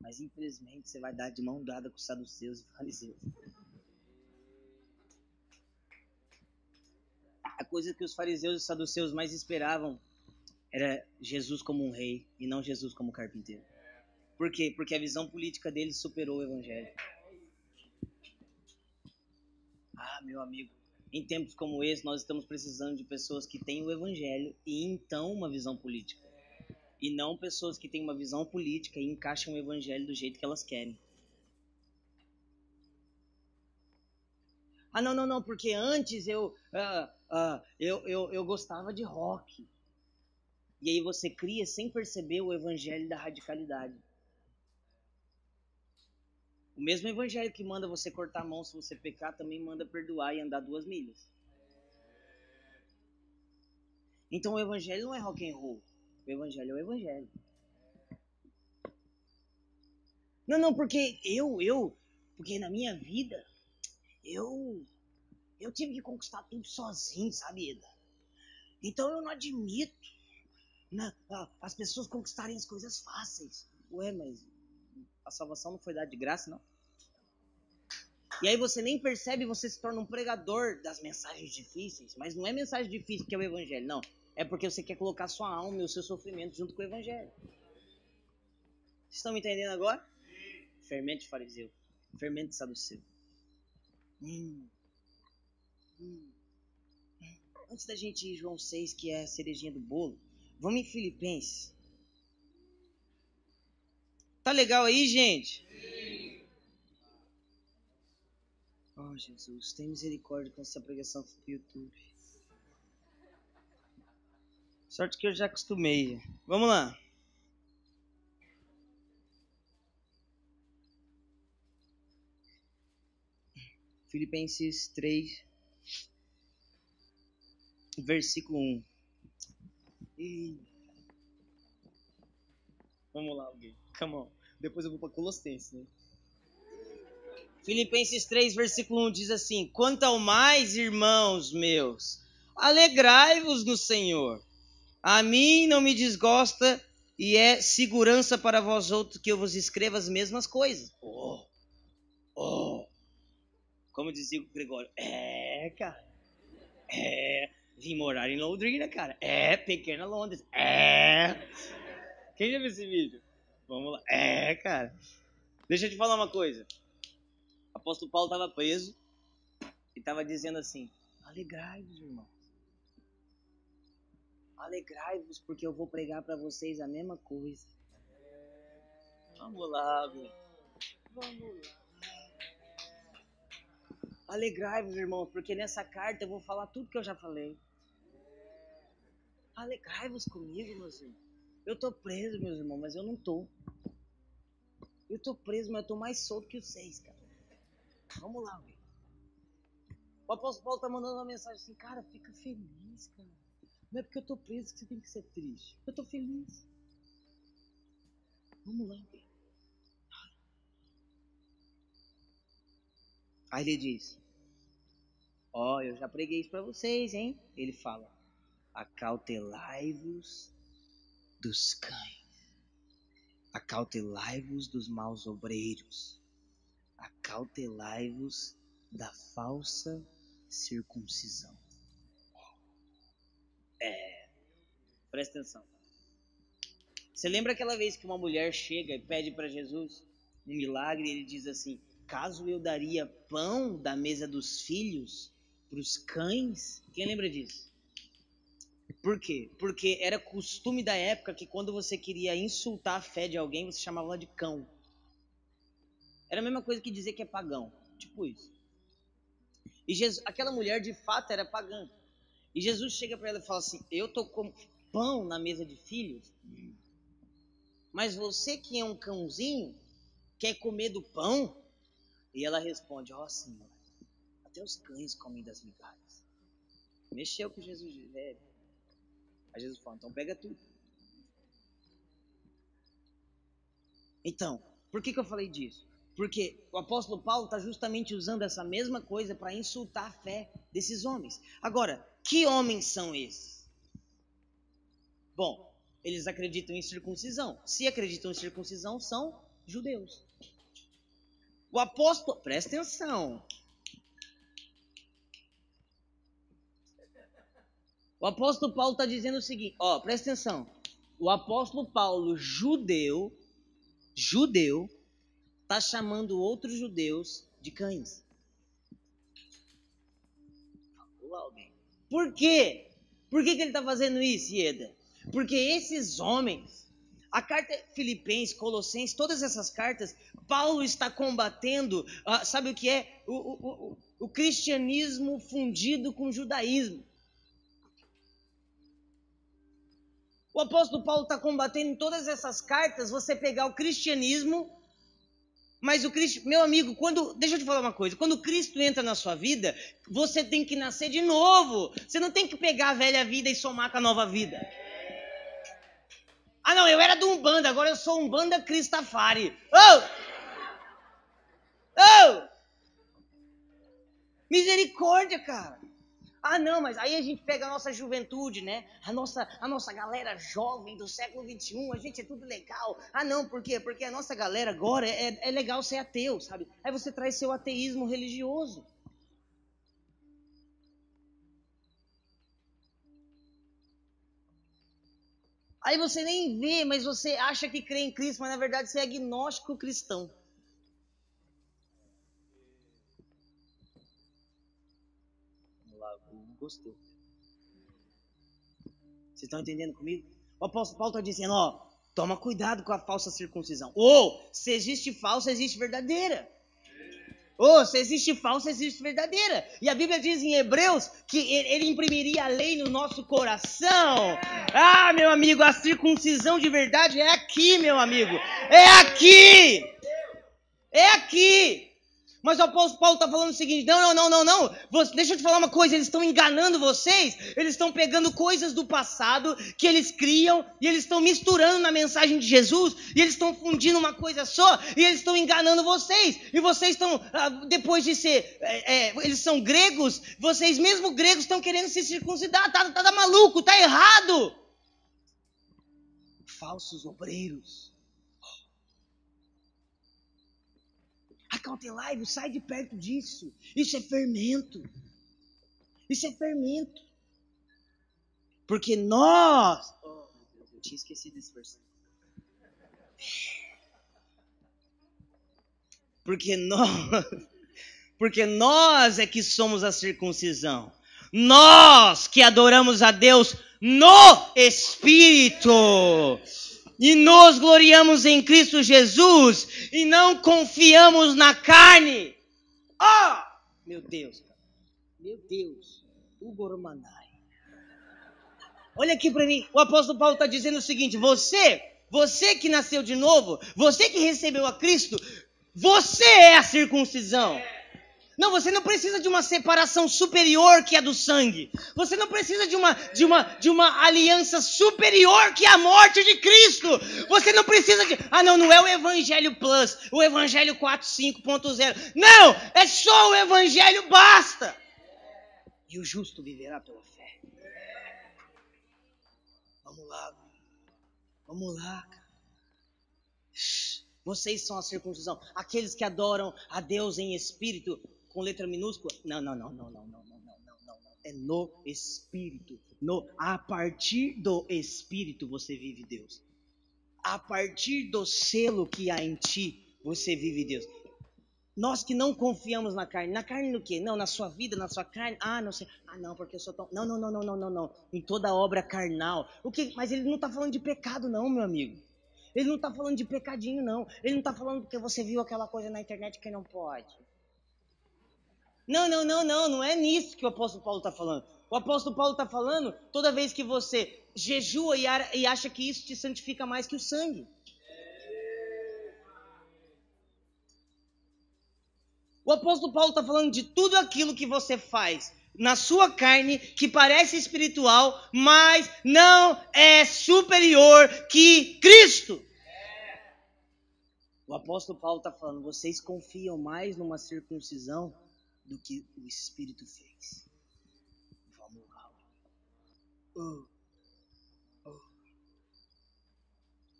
Mas infelizmente você vai dar de mão dada com os saduceus e fariseus. a coisa que os fariseus e saduceus mais esperavam era Jesus como um rei e não Jesus como carpinteiro. Por quê? Porque a visão política deles superou o evangelho. Ah, meu amigo, em tempos como esse, nós estamos precisando de pessoas que têm o evangelho e então uma visão política. E não pessoas que têm uma visão política e encaixam o evangelho do jeito que elas querem. Ah, não, não, não, porque antes eu, uh, uh, eu, eu, eu gostava de rock. E aí você cria sem perceber o evangelho da radicalidade. O mesmo evangelho que manda você cortar a mão se você pecar, também manda perdoar e andar duas milhas. Então o evangelho não é rock and roll. O evangelho é o evangelho. Não, não, porque eu, eu, porque na minha vida eu eu tive que conquistar tudo sozinho, sabe, Eda? Então eu não admito né, as pessoas conquistarem as coisas fáceis. Ué, mas a salvação não foi dada de graça, não? E aí você nem percebe, você se torna um pregador das mensagens difíceis. Mas não é mensagem difícil que é o evangelho, não. É porque você quer colocar sua alma e o seu sofrimento junto com o evangelho. Vocês estão me entendendo agora? Fermento de fariseu. Fermento de saduceu. Hum. Hum. Antes da gente ir João 6, que é a cerejinha do bolo, vamos em Filipenses. Tá legal aí, gente? Sim. Oh, Jesus, tem misericórdia com essa pregação do YouTube. Sorte que eu já acostumei. Vamos lá. Filipenses 3, versículo 1. E... Vamos lá, alguém. Come on. Depois eu vou para Colossenses. Né? Filipenses 3, versículo 1 diz assim: Quanto ao mais, irmãos meus, alegrai-vos no Senhor. A mim não me desgosta e é segurança para vós outros que eu vos escreva as mesmas coisas. Oh, oh. Como dizia o Gregório, é, cara. É. Vim morar em Londrina, cara. É, pequena Londres. É. Quem já viu esse vídeo? Vamos lá. É, cara. Deixa eu te falar uma coisa. O apóstolo Paulo estava preso e estava dizendo assim: Alegrai-vos, irmãos. Alegrai-vos, porque eu vou pregar para vocês a mesma coisa. Vamos lá, meu. Vamos lá. Alegrai-vos, irmãos, porque nessa carta eu vou falar tudo que eu já falei. Alegrai-vos comigo, meus irmãos. Eu tô preso, meus irmãos, mas eu não tô. Eu tô preso, mas eu tô mais solto que vocês, cara. Vamos lá, velho. O apóstolo Paulo tá mandando uma mensagem assim, cara, fica feliz, cara. Não é porque eu tô preso que você tem que ser triste. Eu tô feliz. Vamos lá, velho. Aí ele diz: Ó, oh, eu já preguei isso para vocês, hein? Ele fala: Acautelai-vos dos cães, acautelai-vos dos maus obreiros, acautelai-vos da falsa circuncisão. É, presta atenção. Você lembra aquela vez que uma mulher chega e pede para Jesus um milagre e ele diz assim: Caso eu daria pão da mesa dos filhos para os cães? Quem lembra disso? Por quê? Porque era costume da época que quando você queria insultar a fé de alguém, você chamava de cão. Era a mesma coisa que dizer que é pagão. Tipo isso. E Jesus, aquela mulher de fato era pagã. E Jesus chega para ela e fala assim: Eu tô com pão na mesa de filhos, mas você que é um cãozinho quer comer do pão? E ela responde: Ó oh, Senhor, até os cães comem das migalhas. Mexeu com Jesus de velho. Aí Jesus fala: Então pega tudo. Então, por que, que eu falei disso? Porque o apóstolo Paulo está justamente usando essa mesma coisa para insultar a fé desses homens. Agora, que homens são esses? Bom, eles acreditam em circuncisão. Se acreditam em circuncisão, são judeus. O apóstolo, presta atenção. O apóstolo Paulo está dizendo o seguinte, ó, presta atenção. O apóstolo Paulo, judeu, judeu, está chamando outros judeus de cães. Por quê? Por que, que ele está fazendo isso, Ieda? Porque esses homens a carta Filipenses, Colossenses, todas essas cartas, Paulo está combatendo, uh, sabe o que é? O, o, o, o cristianismo fundido com o judaísmo. O apóstolo Paulo está combatendo em todas essas cartas você pegar o cristianismo, mas o Cristo, meu amigo, quando, deixa eu te falar uma coisa, quando Cristo entra na sua vida, você tem que nascer de novo. Você não tem que pegar a velha vida e somar com a nova vida. Ah, não, eu era do Umbanda, agora eu sou Umbanda Cristafari. Oh! Oh! Misericórdia, cara. Ah, não, mas aí a gente pega a nossa juventude, né? A nossa, a nossa galera jovem do século XXI, a gente é tudo legal. Ah, não, por quê? Porque a nossa galera agora é, é legal ser ateu, sabe? Aí você traz seu ateísmo religioso. Aí você nem vê, mas você acha que crê em Cristo, mas na verdade você é agnóstico cristão. Vocês estão entendendo comigo? O apóstolo Paulo está dizendo, ó, toma cuidado com a falsa circuncisão. Ou, se existe falsa, existe verdadeira. Oh, se existe falsa, existe verdadeira. E a Bíblia diz em Hebreus que ele imprimiria a lei no nosso coração. Ah, meu amigo, a circuncisão de verdade é aqui, meu amigo. É aqui. É aqui. Mas o apóstolo Paulo está falando o seguinte: não, não, não, não, não. Deixa eu te falar uma coisa: eles estão enganando vocês, eles estão pegando coisas do passado que eles criam e eles estão misturando na mensagem de Jesus e eles estão fundindo uma coisa só e eles estão enganando vocês. E vocês estão, ah, depois de ser, é, é, eles são gregos, vocês mesmo gregos estão querendo se circuncidar. Tá, tá, tá maluco, tá errado. Falsos obreiros cautelar, sai de perto disso. Isso é fermento. Isso é fermento. Porque nós. Oh, meu Deus, eu tinha esquecido esse versículo. Porque nós. Porque nós é que somos a circuncisão. Nós que adoramos a Deus no Espírito. E nos gloriamos em Cristo Jesus e não confiamos na carne. Oh, meu Deus. Meu Deus. O Goromanai. Olha aqui para mim. O apóstolo Paulo está dizendo o seguinte: você, você que nasceu de novo, você que recebeu a Cristo, você é a circuncisão. Não, você não precisa de uma separação superior que é do sangue. Você não precisa de uma, de uma, de uma aliança superior que a morte de Cristo. Você não precisa de. Ah, não, não é o Evangelho Plus, o Evangelho 4.5.0. Não, é só o Evangelho, basta. E o justo viverá pela fé. Vamos lá, vamos lá, cara. Vocês são a circuncisão. Aqueles que adoram a Deus em espírito com letra minúscula? Não, não, não, não, não, não, não, não, não. É no Espírito. No, a partir do Espírito você vive Deus. A partir do selo que há em ti, você vive Deus. Nós que não confiamos na carne. Na carne no quê? Não, na sua vida, na sua carne. Ah, não sei. Ah, não, porque eu sou tão. Não, não, não, não, não, não, não. Em toda obra carnal. O que? Mas ele não está falando de pecado, não, meu amigo. Ele não está falando de pecadinho, não. Ele não está falando porque você viu aquela coisa na internet que não pode. Não, não, não, não, não é nisso que o apóstolo Paulo está falando. O apóstolo Paulo está falando toda vez que você jejua e acha que isso te santifica mais que o sangue. O apóstolo Paulo está falando de tudo aquilo que você faz na sua carne que parece espiritual, mas não é superior que Cristo. O apóstolo Paulo está falando: vocês confiam mais numa circuncisão do que o Espírito fez. Vamos lá. Oh. Oh.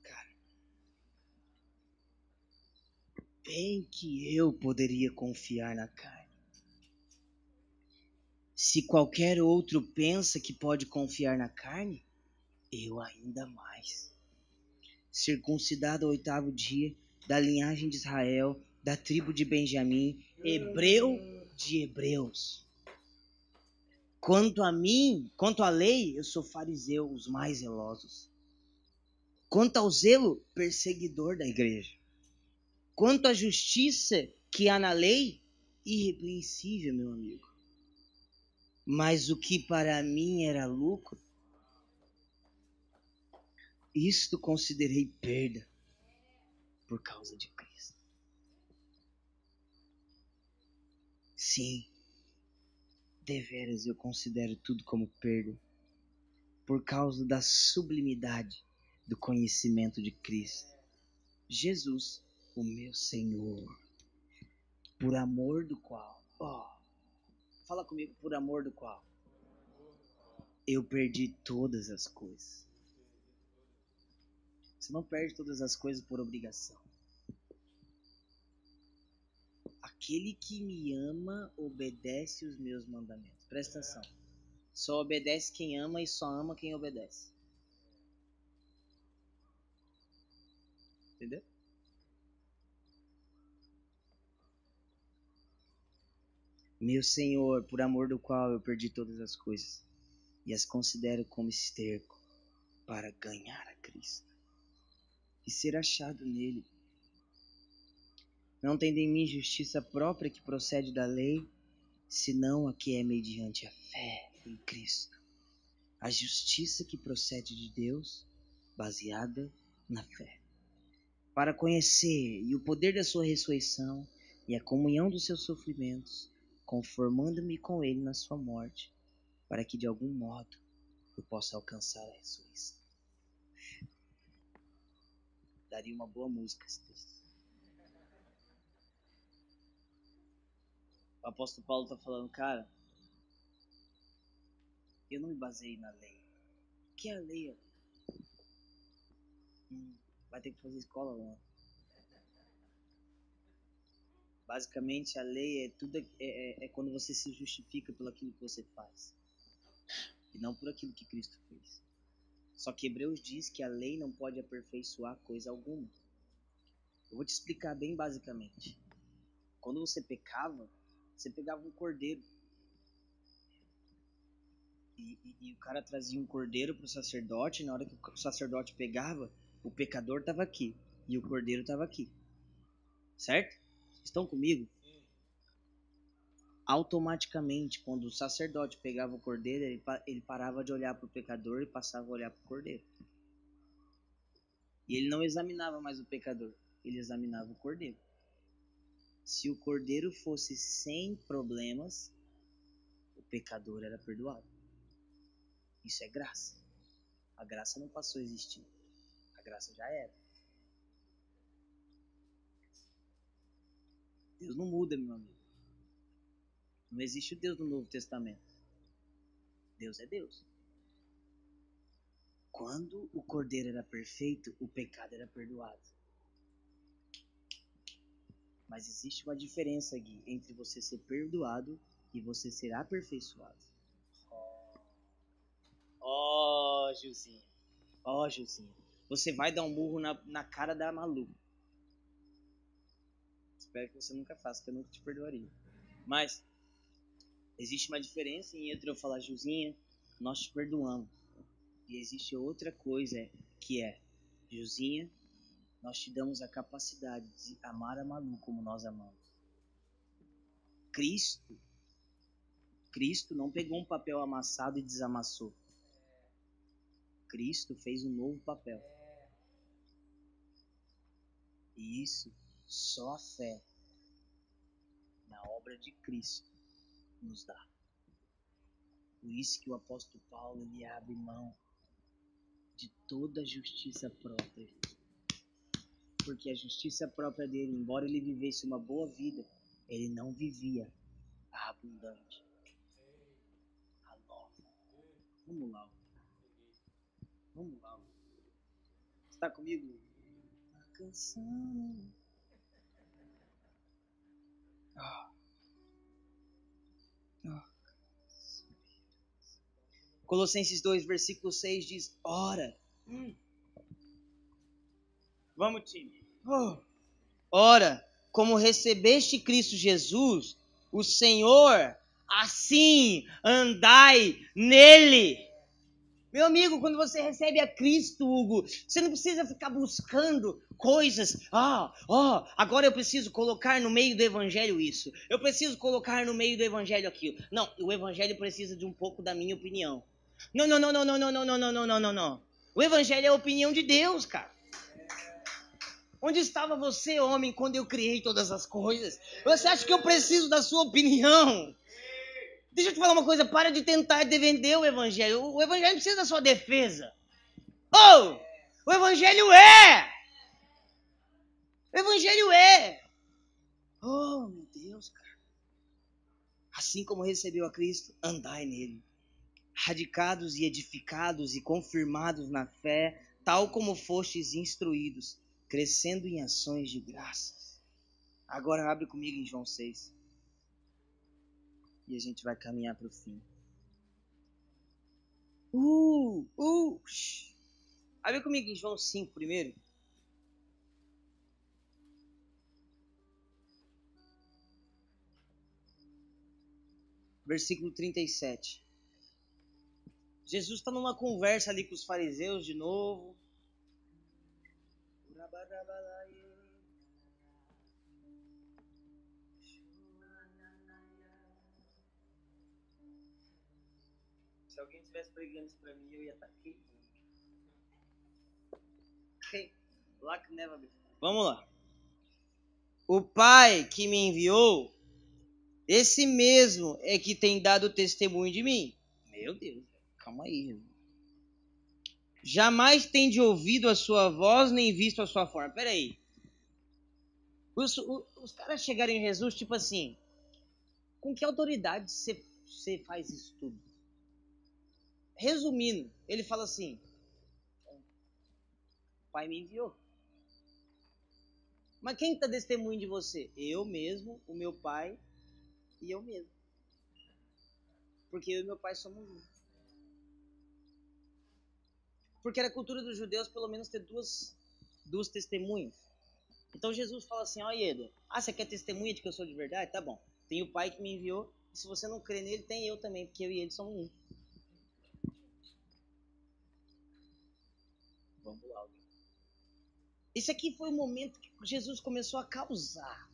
Cara. Bem que eu poderia confiar na carne. Se qualquer outro pensa que pode confiar na carne, eu ainda mais. Circuncidado ao oitavo dia, da linhagem de Israel, da tribo de Benjamim, hebreu de Hebreus. Quanto a mim, quanto à lei, eu sou fariseu, os mais zelosos. Quanto ao zelo, perseguidor da igreja. Quanto à justiça que há na lei, irrepreensível, meu amigo. Mas o que para mim era lucro, isto considerei perda por causa de Cristo. Sim, deveras eu considero tudo como perda, por causa da sublimidade do conhecimento de Cristo. Jesus, o meu Senhor, por amor do qual, ó, oh, fala comigo, por amor do qual eu perdi todas as coisas. Você não perde todas as coisas por obrigação. Aquele que me ama obedece os meus mandamentos. Presta atenção. Só obedece quem ama e só ama quem obedece. Entendeu? Meu Senhor, por amor do qual eu perdi todas as coisas e as considero como esterco para ganhar a Cristo e ser achado nele não tendo em mim justiça própria que procede da lei, senão a que é mediante a fé em Cristo. A justiça que procede de Deus, baseada na fé. Para conhecer e o poder da sua ressurreição e a comunhão dos seus sofrimentos, conformando-me com ele na sua morte, para que de algum modo eu possa alcançar a ressurreição. Daria uma boa música esse texto. O apóstolo Paulo está falando, cara, eu não me baseei na lei. O que é a lei? Hum, vai ter que fazer escola lá. Basicamente, a lei é tudo é, é, é quando você se justifica pelo aquilo que você faz e não por aquilo que Cristo fez. Só que Hebreus diz que a lei não pode aperfeiçoar coisa alguma. Eu vou te explicar bem basicamente. Quando você pecava, você pegava um cordeiro. E, e, e o cara trazia um cordeiro para o sacerdote. E na hora que o sacerdote pegava, o pecador estava aqui e o cordeiro estava aqui. Certo? Estão comigo? Automaticamente, quando o sacerdote pegava o cordeiro, ele, ele parava de olhar para o pecador e passava a olhar para o cordeiro. E ele não examinava mais o pecador, ele examinava o cordeiro. Se o cordeiro fosse sem problemas, o pecador era perdoado. Isso é graça. A graça não passou a existir. A graça já era. Deus não muda, meu amigo. Não existe o Deus do Novo Testamento. Deus é Deus. Quando o cordeiro era perfeito, o pecado era perdoado. Mas existe uma diferença, Gui, entre você ser perdoado e você ser aperfeiçoado. Ó, oh, Gilzinho. Ó, oh, Gilzinho. Você vai dar um murro na, na cara da Malu. Espero que você nunca faça, que eu nunca te perdoaria. Mas existe uma diferença entre eu falar, Gilzinha, nós te perdoamos. E existe outra coisa que é, Gilzinha, nós te damos a capacidade de amar a Malu como nós amamos. Cristo, Cristo não pegou um papel amassado e desamassou. Cristo fez um novo papel. E isso só a fé na obra de Cristo nos dá. Por isso que o apóstolo Paulo ele abre mão de toda a justiça própria porque a justiça própria dele, embora ele vivesse uma boa vida, ele não vivia abundante. A nova. Vamos lá. Vamos lá. Está comigo? A canção. Ah. Ah. Colossenses 2, versículo 6 diz: Ora. Hum Vamos, time. Oh. Ora, como recebeste Cristo Jesus, o Senhor, assim andai nele. Meu amigo, quando você recebe a Cristo, Hugo, você não precisa ficar buscando coisas. Ah, ó, oh, agora eu preciso colocar no meio do evangelho isso. Eu preciso colocar no meio do evangelho aquilo. Não, o evangelho precisa de um pouco da minha opinião. Não, não, não, não, não, não, não, não, não, não, não, não. O evangelho é a opinião de Deus, cara. Onde estava você, homem, quando eu criei todas as coisas? Você acha que eu preciso da sua opinião? Deixa eu te falar uma coisa, para de tentar defender o evangelho. O evangelho não precisa da sua defesa. Oh! O evangelho é! O evangelho é! Oh, meu Deus, cara. Assim como recebeu a Cristo, andai nele. Radicados e edificados e confirmados na fé, tal como fostes instruídos crescendo em ações de graças. Agora abre comigo em João 6. E a gente vai caminhar para o fim. Uh, uh, Abre comigo em João 5 primeiro. Versículo 37. Jesus está numa conversa ali com os fariseus de novo. Se alguém estivesse pregando isso pra mim, eu ia estar tá queimando. Vamos lá. O Pai que me enviou, esse mesmo é que tem dado testemunho de mim. Meu Deus, calma aí, Jesus. Jamais tem de ouvido a sua voz, nem visto a sua forma. Peraí. Os, os, os caras chegaram em Jesus, tipo assim, com que autoridade você, faz isso tudo? Resumindo, ele fala assim: o Pai me enviou. Mas quem está testemunho de você? Eu mesmo, o meu pai e eu mesmo. Porque eu e meu pai somos um. Porque era cultura dos judeus pelo menos ter duas, duas testemunhas. Então Jesus fala assim, ó Ieda, ah, você quer testemunha de que eu sou de verdade? Tá bom. Tem o pai que me enviou, e se você não crê nele, tem eu também, porque eu e ele somos um. Vamos lá. Esse aqui foi o momento que Jesus começou a causar.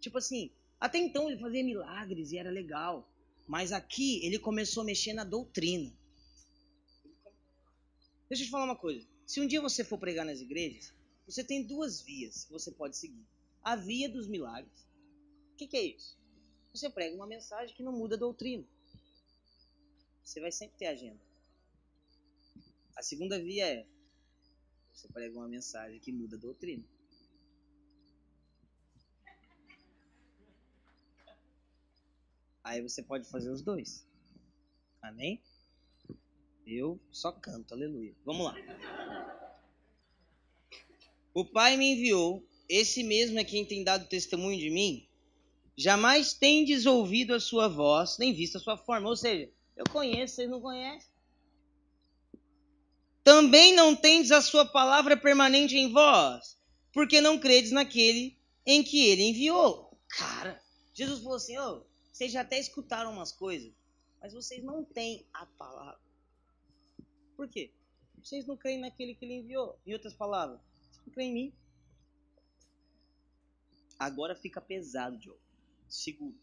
Tipo assim, até então ele fazia milagres e era legal. Mas aqui ele começou a mexer na doutrina. Deixa eu te falar uma coisa. Se um dia você for pregar nas igrejas, você tem duas vias que você pode seguir. A via dos milagres. O que, que é isso? Você prega uma mensagem que não muda a doutrina. Você vai sempre ter agenda. A segunda via é você prega uma mensagem que muda a doutrina. Aí você pode fazer os dois. Amém? Eu só canto, aleluia. Vamos lá. O Pai me enviou, esse mesmo é quem tem dado testemunho de mim. Jamais tendes ouvido a sua voz, nem visto a sua forma. Ou seja, eu conheço, vocês não conhecem. Também não tendes a sua palavra permanente em vós, porque não credes naquele em que ele enviou. Cara, Jesus falou assim: oh, vocês já até escutaram umas coisas, mas vocês não têm a palavra. Por quê? Vocês não creem naquele que ele enviou. Em outras palavras, vocês não creem em mim. Agora fica pesado, Diogo. Seguro.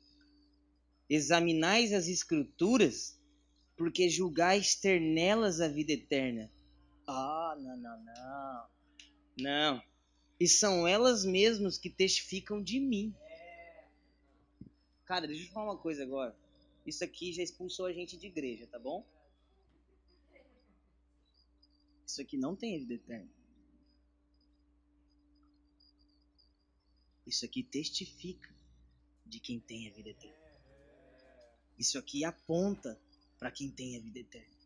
Examinais as escrituras, porque julgais ter nelas a vida eterna. Ah, não, não, não. Não. E são elas mesmas que testificam de mim. Cara, deixa eu te falar uma coisa agora. Isso aqui já expulsou a gente de igreja, tá bom? Isso aqui não tem vida eterna. Isso aqui testifica de quem tem a vida eterna. Isso aqui aponta para quem tem a vida eterna.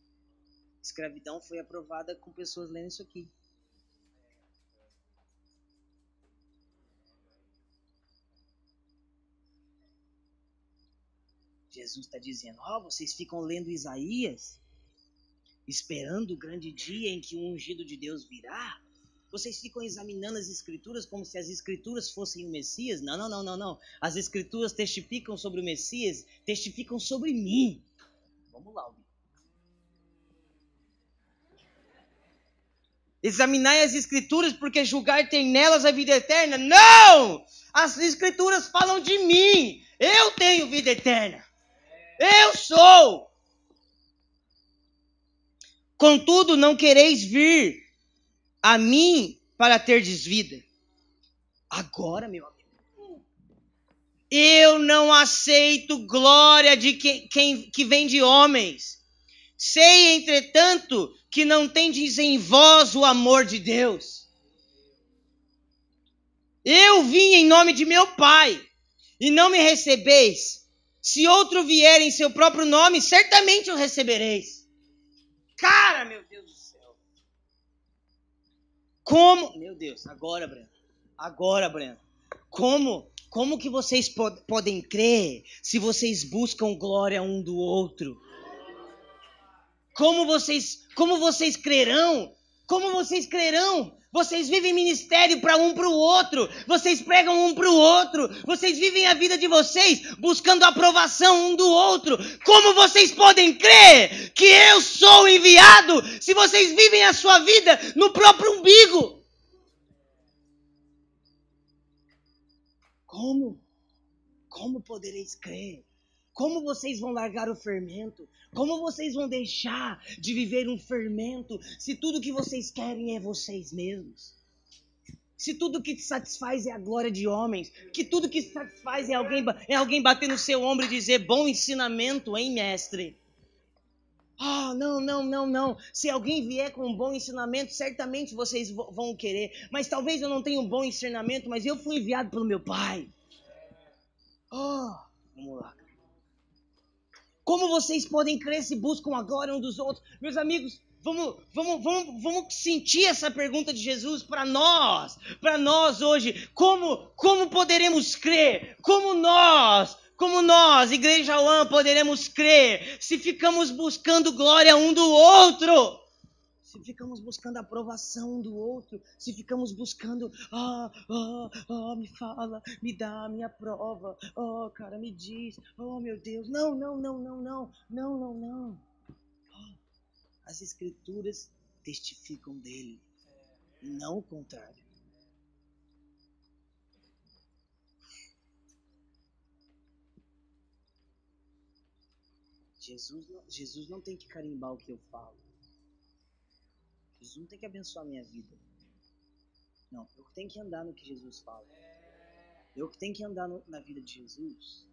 Escravidão foi aprovada com pessoas lendo isso aqui. Jesus está dizendo: Ó, oh, vocês ficam lendo Isaías, esperando o grande dia em que o ungido de Deus virá. Vocês ficam examinando as Escrituras como se as Escrituras fossem o Messias? Não, não, não, não, não. As Escrituras testificam sobre o Messias, testificam sobre mim. Vamos lá, Alvin. Examinai as Escrituras, porque julgar tem nelas a vida eterna. Não! As Escrituras falam de mim. Eu tenho vida eterna. Eu sou. Contudo, não quereis vir a mim para ter vida. Agora, meu amigo. Eu não aceito glória de quem, quem que vem de homens. Sei, entretanto, que não tendes em vós o amor de Deus. Eu vim em nome de meu Pai, e não me recebeis. Se outro vier em seu próprio nome, certamente o recebereis. Cara, meu Deus do céu. Como. Meu Deus, agora, Breno. Agora, Breno. Como? Como que vocês pod podem crer se vocês buscam glória um do outro? Como vocês, como vocês crerão? Como vocês crerão vocês vivem ministério para um para o outro. Vocês pregam um para o outro. Vocês vivem a vida de vocês buscando aprovação um do outro. Como vocês podem crer que eu sou enviado se vocês vivem a sua vida no próprio umbigo? Como? Como podereis crer? Como vocês vão largar o fermento? Como vocês vão deixar de viver um fermento se tudo que vocês querem é vocês mesmos? Se tudo que te satisfaz é a glória de homens, que tudo que te satisfaz é alguém, é alguém bater no seu ombro e dizer bom ensinamento, hein, mestre? Ah, oh, não, não, não, não. Se alguém vier com um bom ensinamento, certamente vocês vão querer. Mas talvez eu não tenha um bom ensinamento, mas eu fui enviado pelo meu pai. Oh, vamos lá. Como vocês podem crer se buscam a glória um dos outros? Meus amigos, Vamos, vamos, vamos, vamos sentir essa pergunta de Jesus para nós, para nós hoje. Como, como poderemos crer? Como nós, como nós, Igreja One, poderemos crer se ficamos buscando glória um do outro? Se ficamos buscando a aprovação do outro, se ficamos buscando, ah, ah, ah, me fala, me dá a minha prova, oh, cara, me diz, oh, meu Deus, não, não, não, não, não, não, não, não. As Escrituras testificam dele, e não o contrário. Jesus não, Jesus não tem que carimbar o que eu falo. Jesus não tem que abençoar minha vida. Não, eu tenho que andar no que Jesus fala. Eu que tenho que andar no, na vida de Jesus.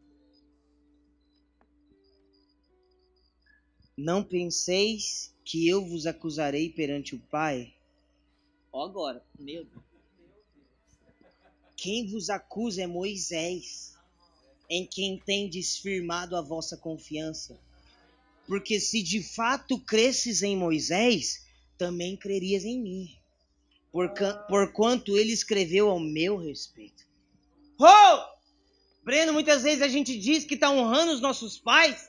Não penseis que eu vos acusarei perante o Pai? Ó agora, meu Deus. Quem vos acusa é Moisés, em quem tendes firmado a vossa confiança. Porque se de fato cresces em Moisés, também crerias em mim, porquanto ele escreveu ao meu respeito. Oh! Breno, muitas vezes a gente diz que está honrando os nossos pais,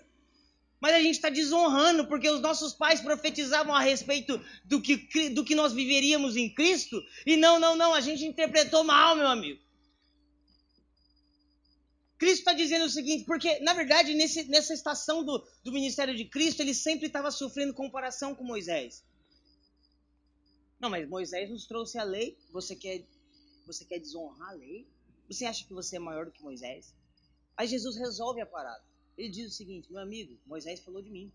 mas a gente está desonrando porque os nossos pais profetizavam a respeito do que, do que nós viveríamos em Cristo e não, não, não, a gente interpretou mal, meu amigo. Cristo está dizendo o seguinte, porque na verdade nesse, nessa estação do, do ministério de Cristo ele sempre estava sofrendo comparação com Moisés. Não, mas Moisés nos trouxe a lei, você quer, você quer desonrar a lei? Você acha que você é maior do que Moisés? Aí Jesus resolve a parada. Ele diz o seguinte: meu amigo, Moisés falou de mim.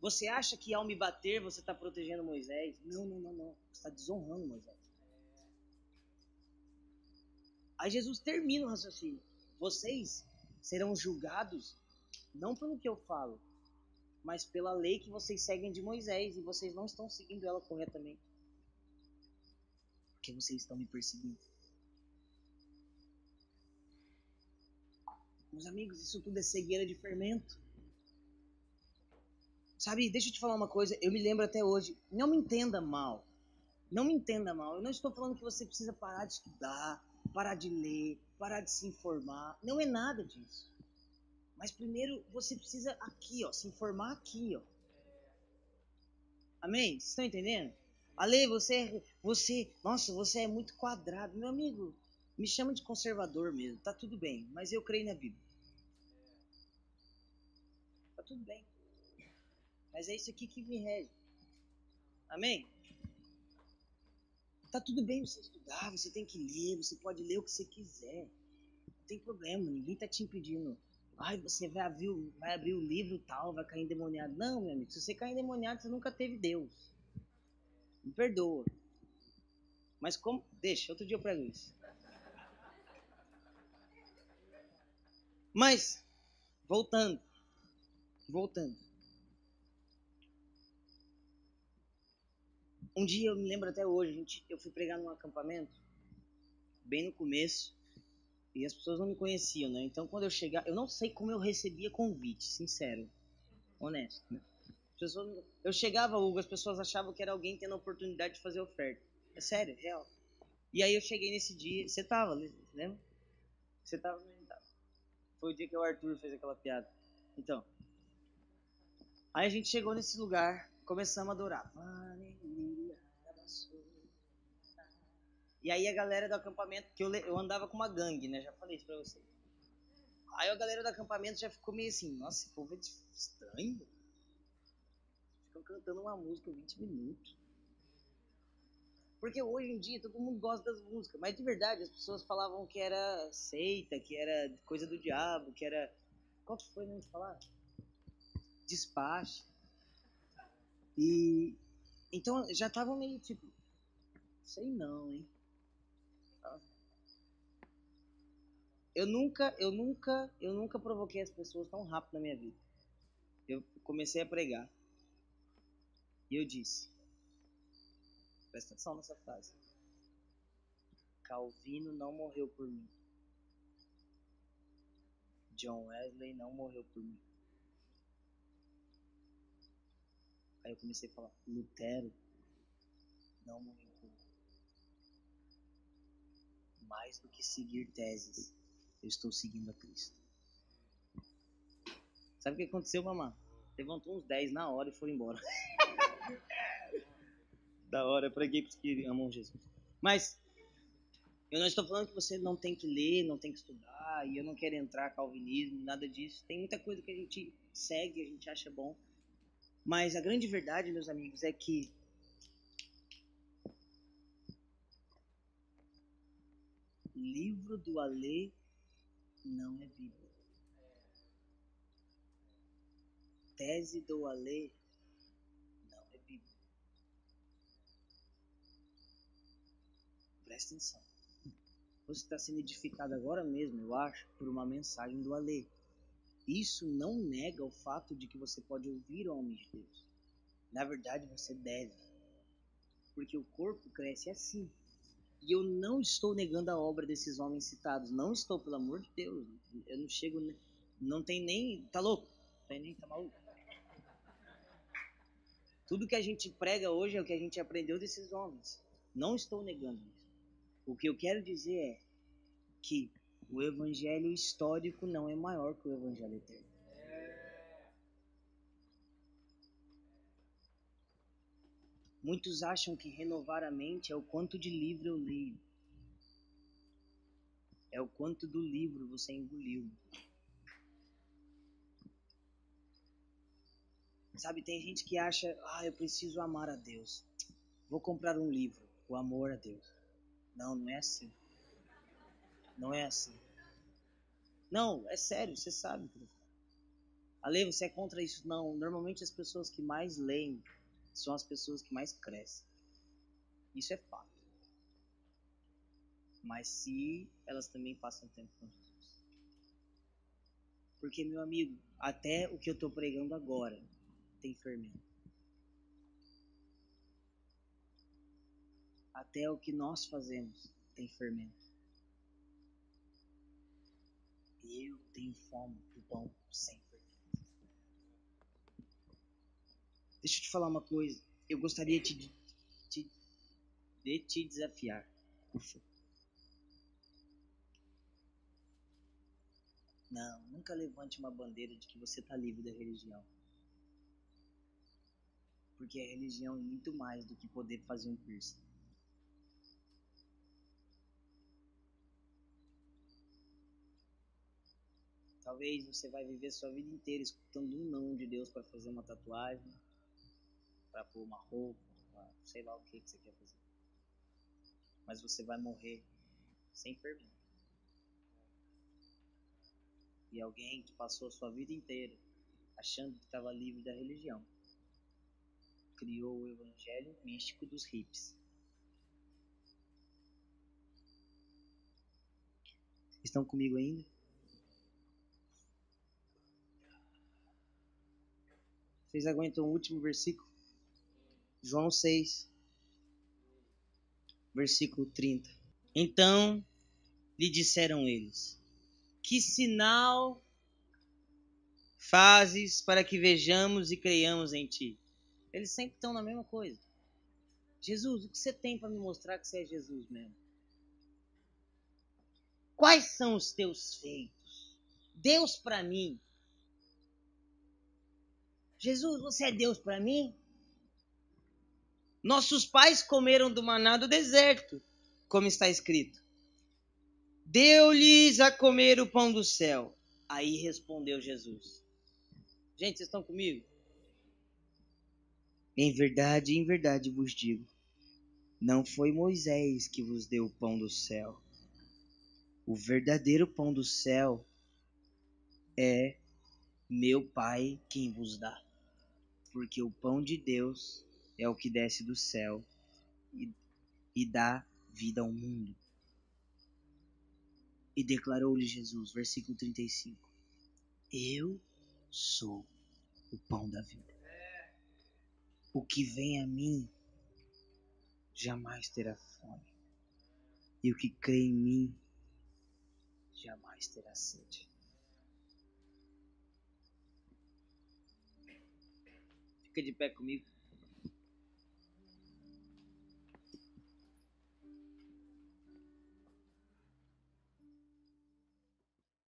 Você acha que ao me bater você está protegendo Moisés? Não, não, não, não. Você está desonrando Moisés. Aí Jesus termina o raciocínio. Vocês serão julgados não pelo que eu falo, mas pela lei que vocês seguem de Moisés e vocês não estão seguindo ela corretamente. Porque vocês estão me perseguindo. Meus amigos, isso tudo é cegueira de fermento. Sabe, deixa eu te falar uma coisa, eu me lembro até hoje, não me entenda mal. Não me entenda mal, eu não estou falando que você precisa parar de estudar, parar de ler, parar de se informar. Não é nada disso. Mas primeiro você precisa aqui, ó, se informar aqui, ó. Amém? Vocês estão entendendo? Ale, você, você, nossa, você é muito quadrado. Meu amigo, me chama de conservador mesmo, tá tudo bem, mas eu creio na Bíblia. Tá tudo bem. Mas é isso aqui que me rege. Amém? Tá tudo bem você estudar, você tem que ler, você pode ler o que você quiser. Não tem problema, ninguém tá te impedindo. Ai, você vai abrir, vai abrir o livro tal, vai cair endemoniado. Não, meu amigo, se você cair endemoniado, você nunca teve Deus. Me perdoa. Mas como. Deixa, outro dia eu prego isso. Mas, voltando, voltando. Um dia eu me lembro até hoje, gente, eu fui pregar num acampamento, bem no começo, e as pessoas não me conheciam, né? Então quando eu chegar, eu não sei como eu recebia convite, sincero, honesto. Né? Pessoas, eu chegava, Hugo, as pessoas achavam que era alguém tendo a oportunidade de fazer oferta. É sério, é real. E aí eu cheguei nesse dia, você tava, lembra? Você tava foi o dia que o Arthur fez aquela piada. Então. Aí a gente chegou nesse lugar, começamos a adorar. E aí a galera do acampamento, que eu, eu andava com uma gangue, né? Já falei isso pra vocês. Aí a galera do acampamento já ficou meio assim, nossa, esse povo é estranho. Ficam cantando uma música 20 minutos. Porque hoje em dia todo mundo gosta das músicas, mas de verdade as pessoas falavam que era seita, que era coisa do diabo, que era. Qual que foi mesmo de falar? Despache. E. Então já estavam meio tipo. Sei não, hein? Eu nunca, eu nunca, eu nunca provoquei as pessoas tão rápido na minha vida. Eu comecei a pregar. E eu disse: Presta atenção nessa frase. Calvino não morreu por mim. John Wesley não morreu por mim. Aí eu comecei a falar, Lutero não morreu por mais do que seguir teses, eu estou seguindo a Cristo. Sabe o que aconteceu, mamãe? Levantou uns 10 na hora e foi embora. da hora, para os que amam Jesus. Mas eu não estou falando que você não tem que ler, não tem que estudar, e eu não quero entrar calvinismo, nada disso. Tem muita coisa que a gente segue, a gente acha bom. Mas a grande verdade, meus amigos, é que livro do Alê não é Bíblia. Tese do Alê não é Bíblia. Presta atenção. Você está sendo edificado agora mesmo, eu acho, por uma mensagem do Alê. Isso não nega o fato de que você pode ouvir o homem de Deus. Na verdade, você deve. Porque o corpo cresce assim. E eu não estou negando a obra desses homens citados. Não estou, pelo amor de Deus. Eu não chego. Não tem nem. Tá louco? Tem nem. Tá maluco? Tudo que a gente prega hoje é o que a gente aprendeu desses homens. Não estou negando isso. O que eu quero dizer é que o evangelho histórico não é maior que o evangelho eterno. Muitos acham que renovar a mente é o quanto de livro eu leio. É o quanto do livro você engoliu. Sabe, tem gente que acha, ah, eu preciso amar a Deus. Vou comprar um livro, o amor a Deus. Não, não é assim. Não é assim. Não, é sério, você sabe. Ale, você é contra isso? Não. Normalmente as pessoas que mais leem são as pessoas que mais crescem. Isso é fato. Mas se elas também passam tempo com Jesus. Porque, meu amigo, até o que eu estou pregando agora tem fermento. até o que nós fazemos tem fermento. E eu tenho fome do pão sem fermento. Deixa eu te falar uma coisa. Eu gostaria de, de, de te desafiar. Ufa. Não, nunca levante uma bandeira de que você está livre da religião. Porque a religião é muito mais do que poder fazer um piercing. Talvez você vai viver sua vida inteira escutando um não de Deus para fazer uma tatuagem, para pôr uma roupa, pra sei lá o que, que você quer fazer. Mas você vai morrer sem fermento. E alguém que passou a sua vida inteira achando que estava livre da religião criou o evangelho místico dos hippies. Estão comigo ainda? Vocês aguentam o último versículo? João 6, versículo 30. Então lhe disseram eles: Que sinal fazes para que vejamos e creiamos em ti? Eles sempre estão na mesma coisa. Jesus, o que você tem para me mostrar que você é Jesus mesmo? Quais são os teus feitos? Deus para mim Jesus, você é Deus para mim? Nossos pais comeram do maná do deserto, como está escrito. Deu-lhes a comer o pão do céu. Aí respondeu Jesus. Gente, vocês estão comigo? Em verdade, em verdade vos digo: não foi Moisés que vos deu o pão do céu. O verdadeiro pão do céu é meu Pai quem vos dá porque o pão de Deus é o que desce do céu e, e dá vida ao mundo. E declarou-lhe Jesus, versículo 35: Eu sou o pão da vida. O que vem a mim jamais terá fome, e o que crê em mim jamais terá sede. Fica de pé comigo.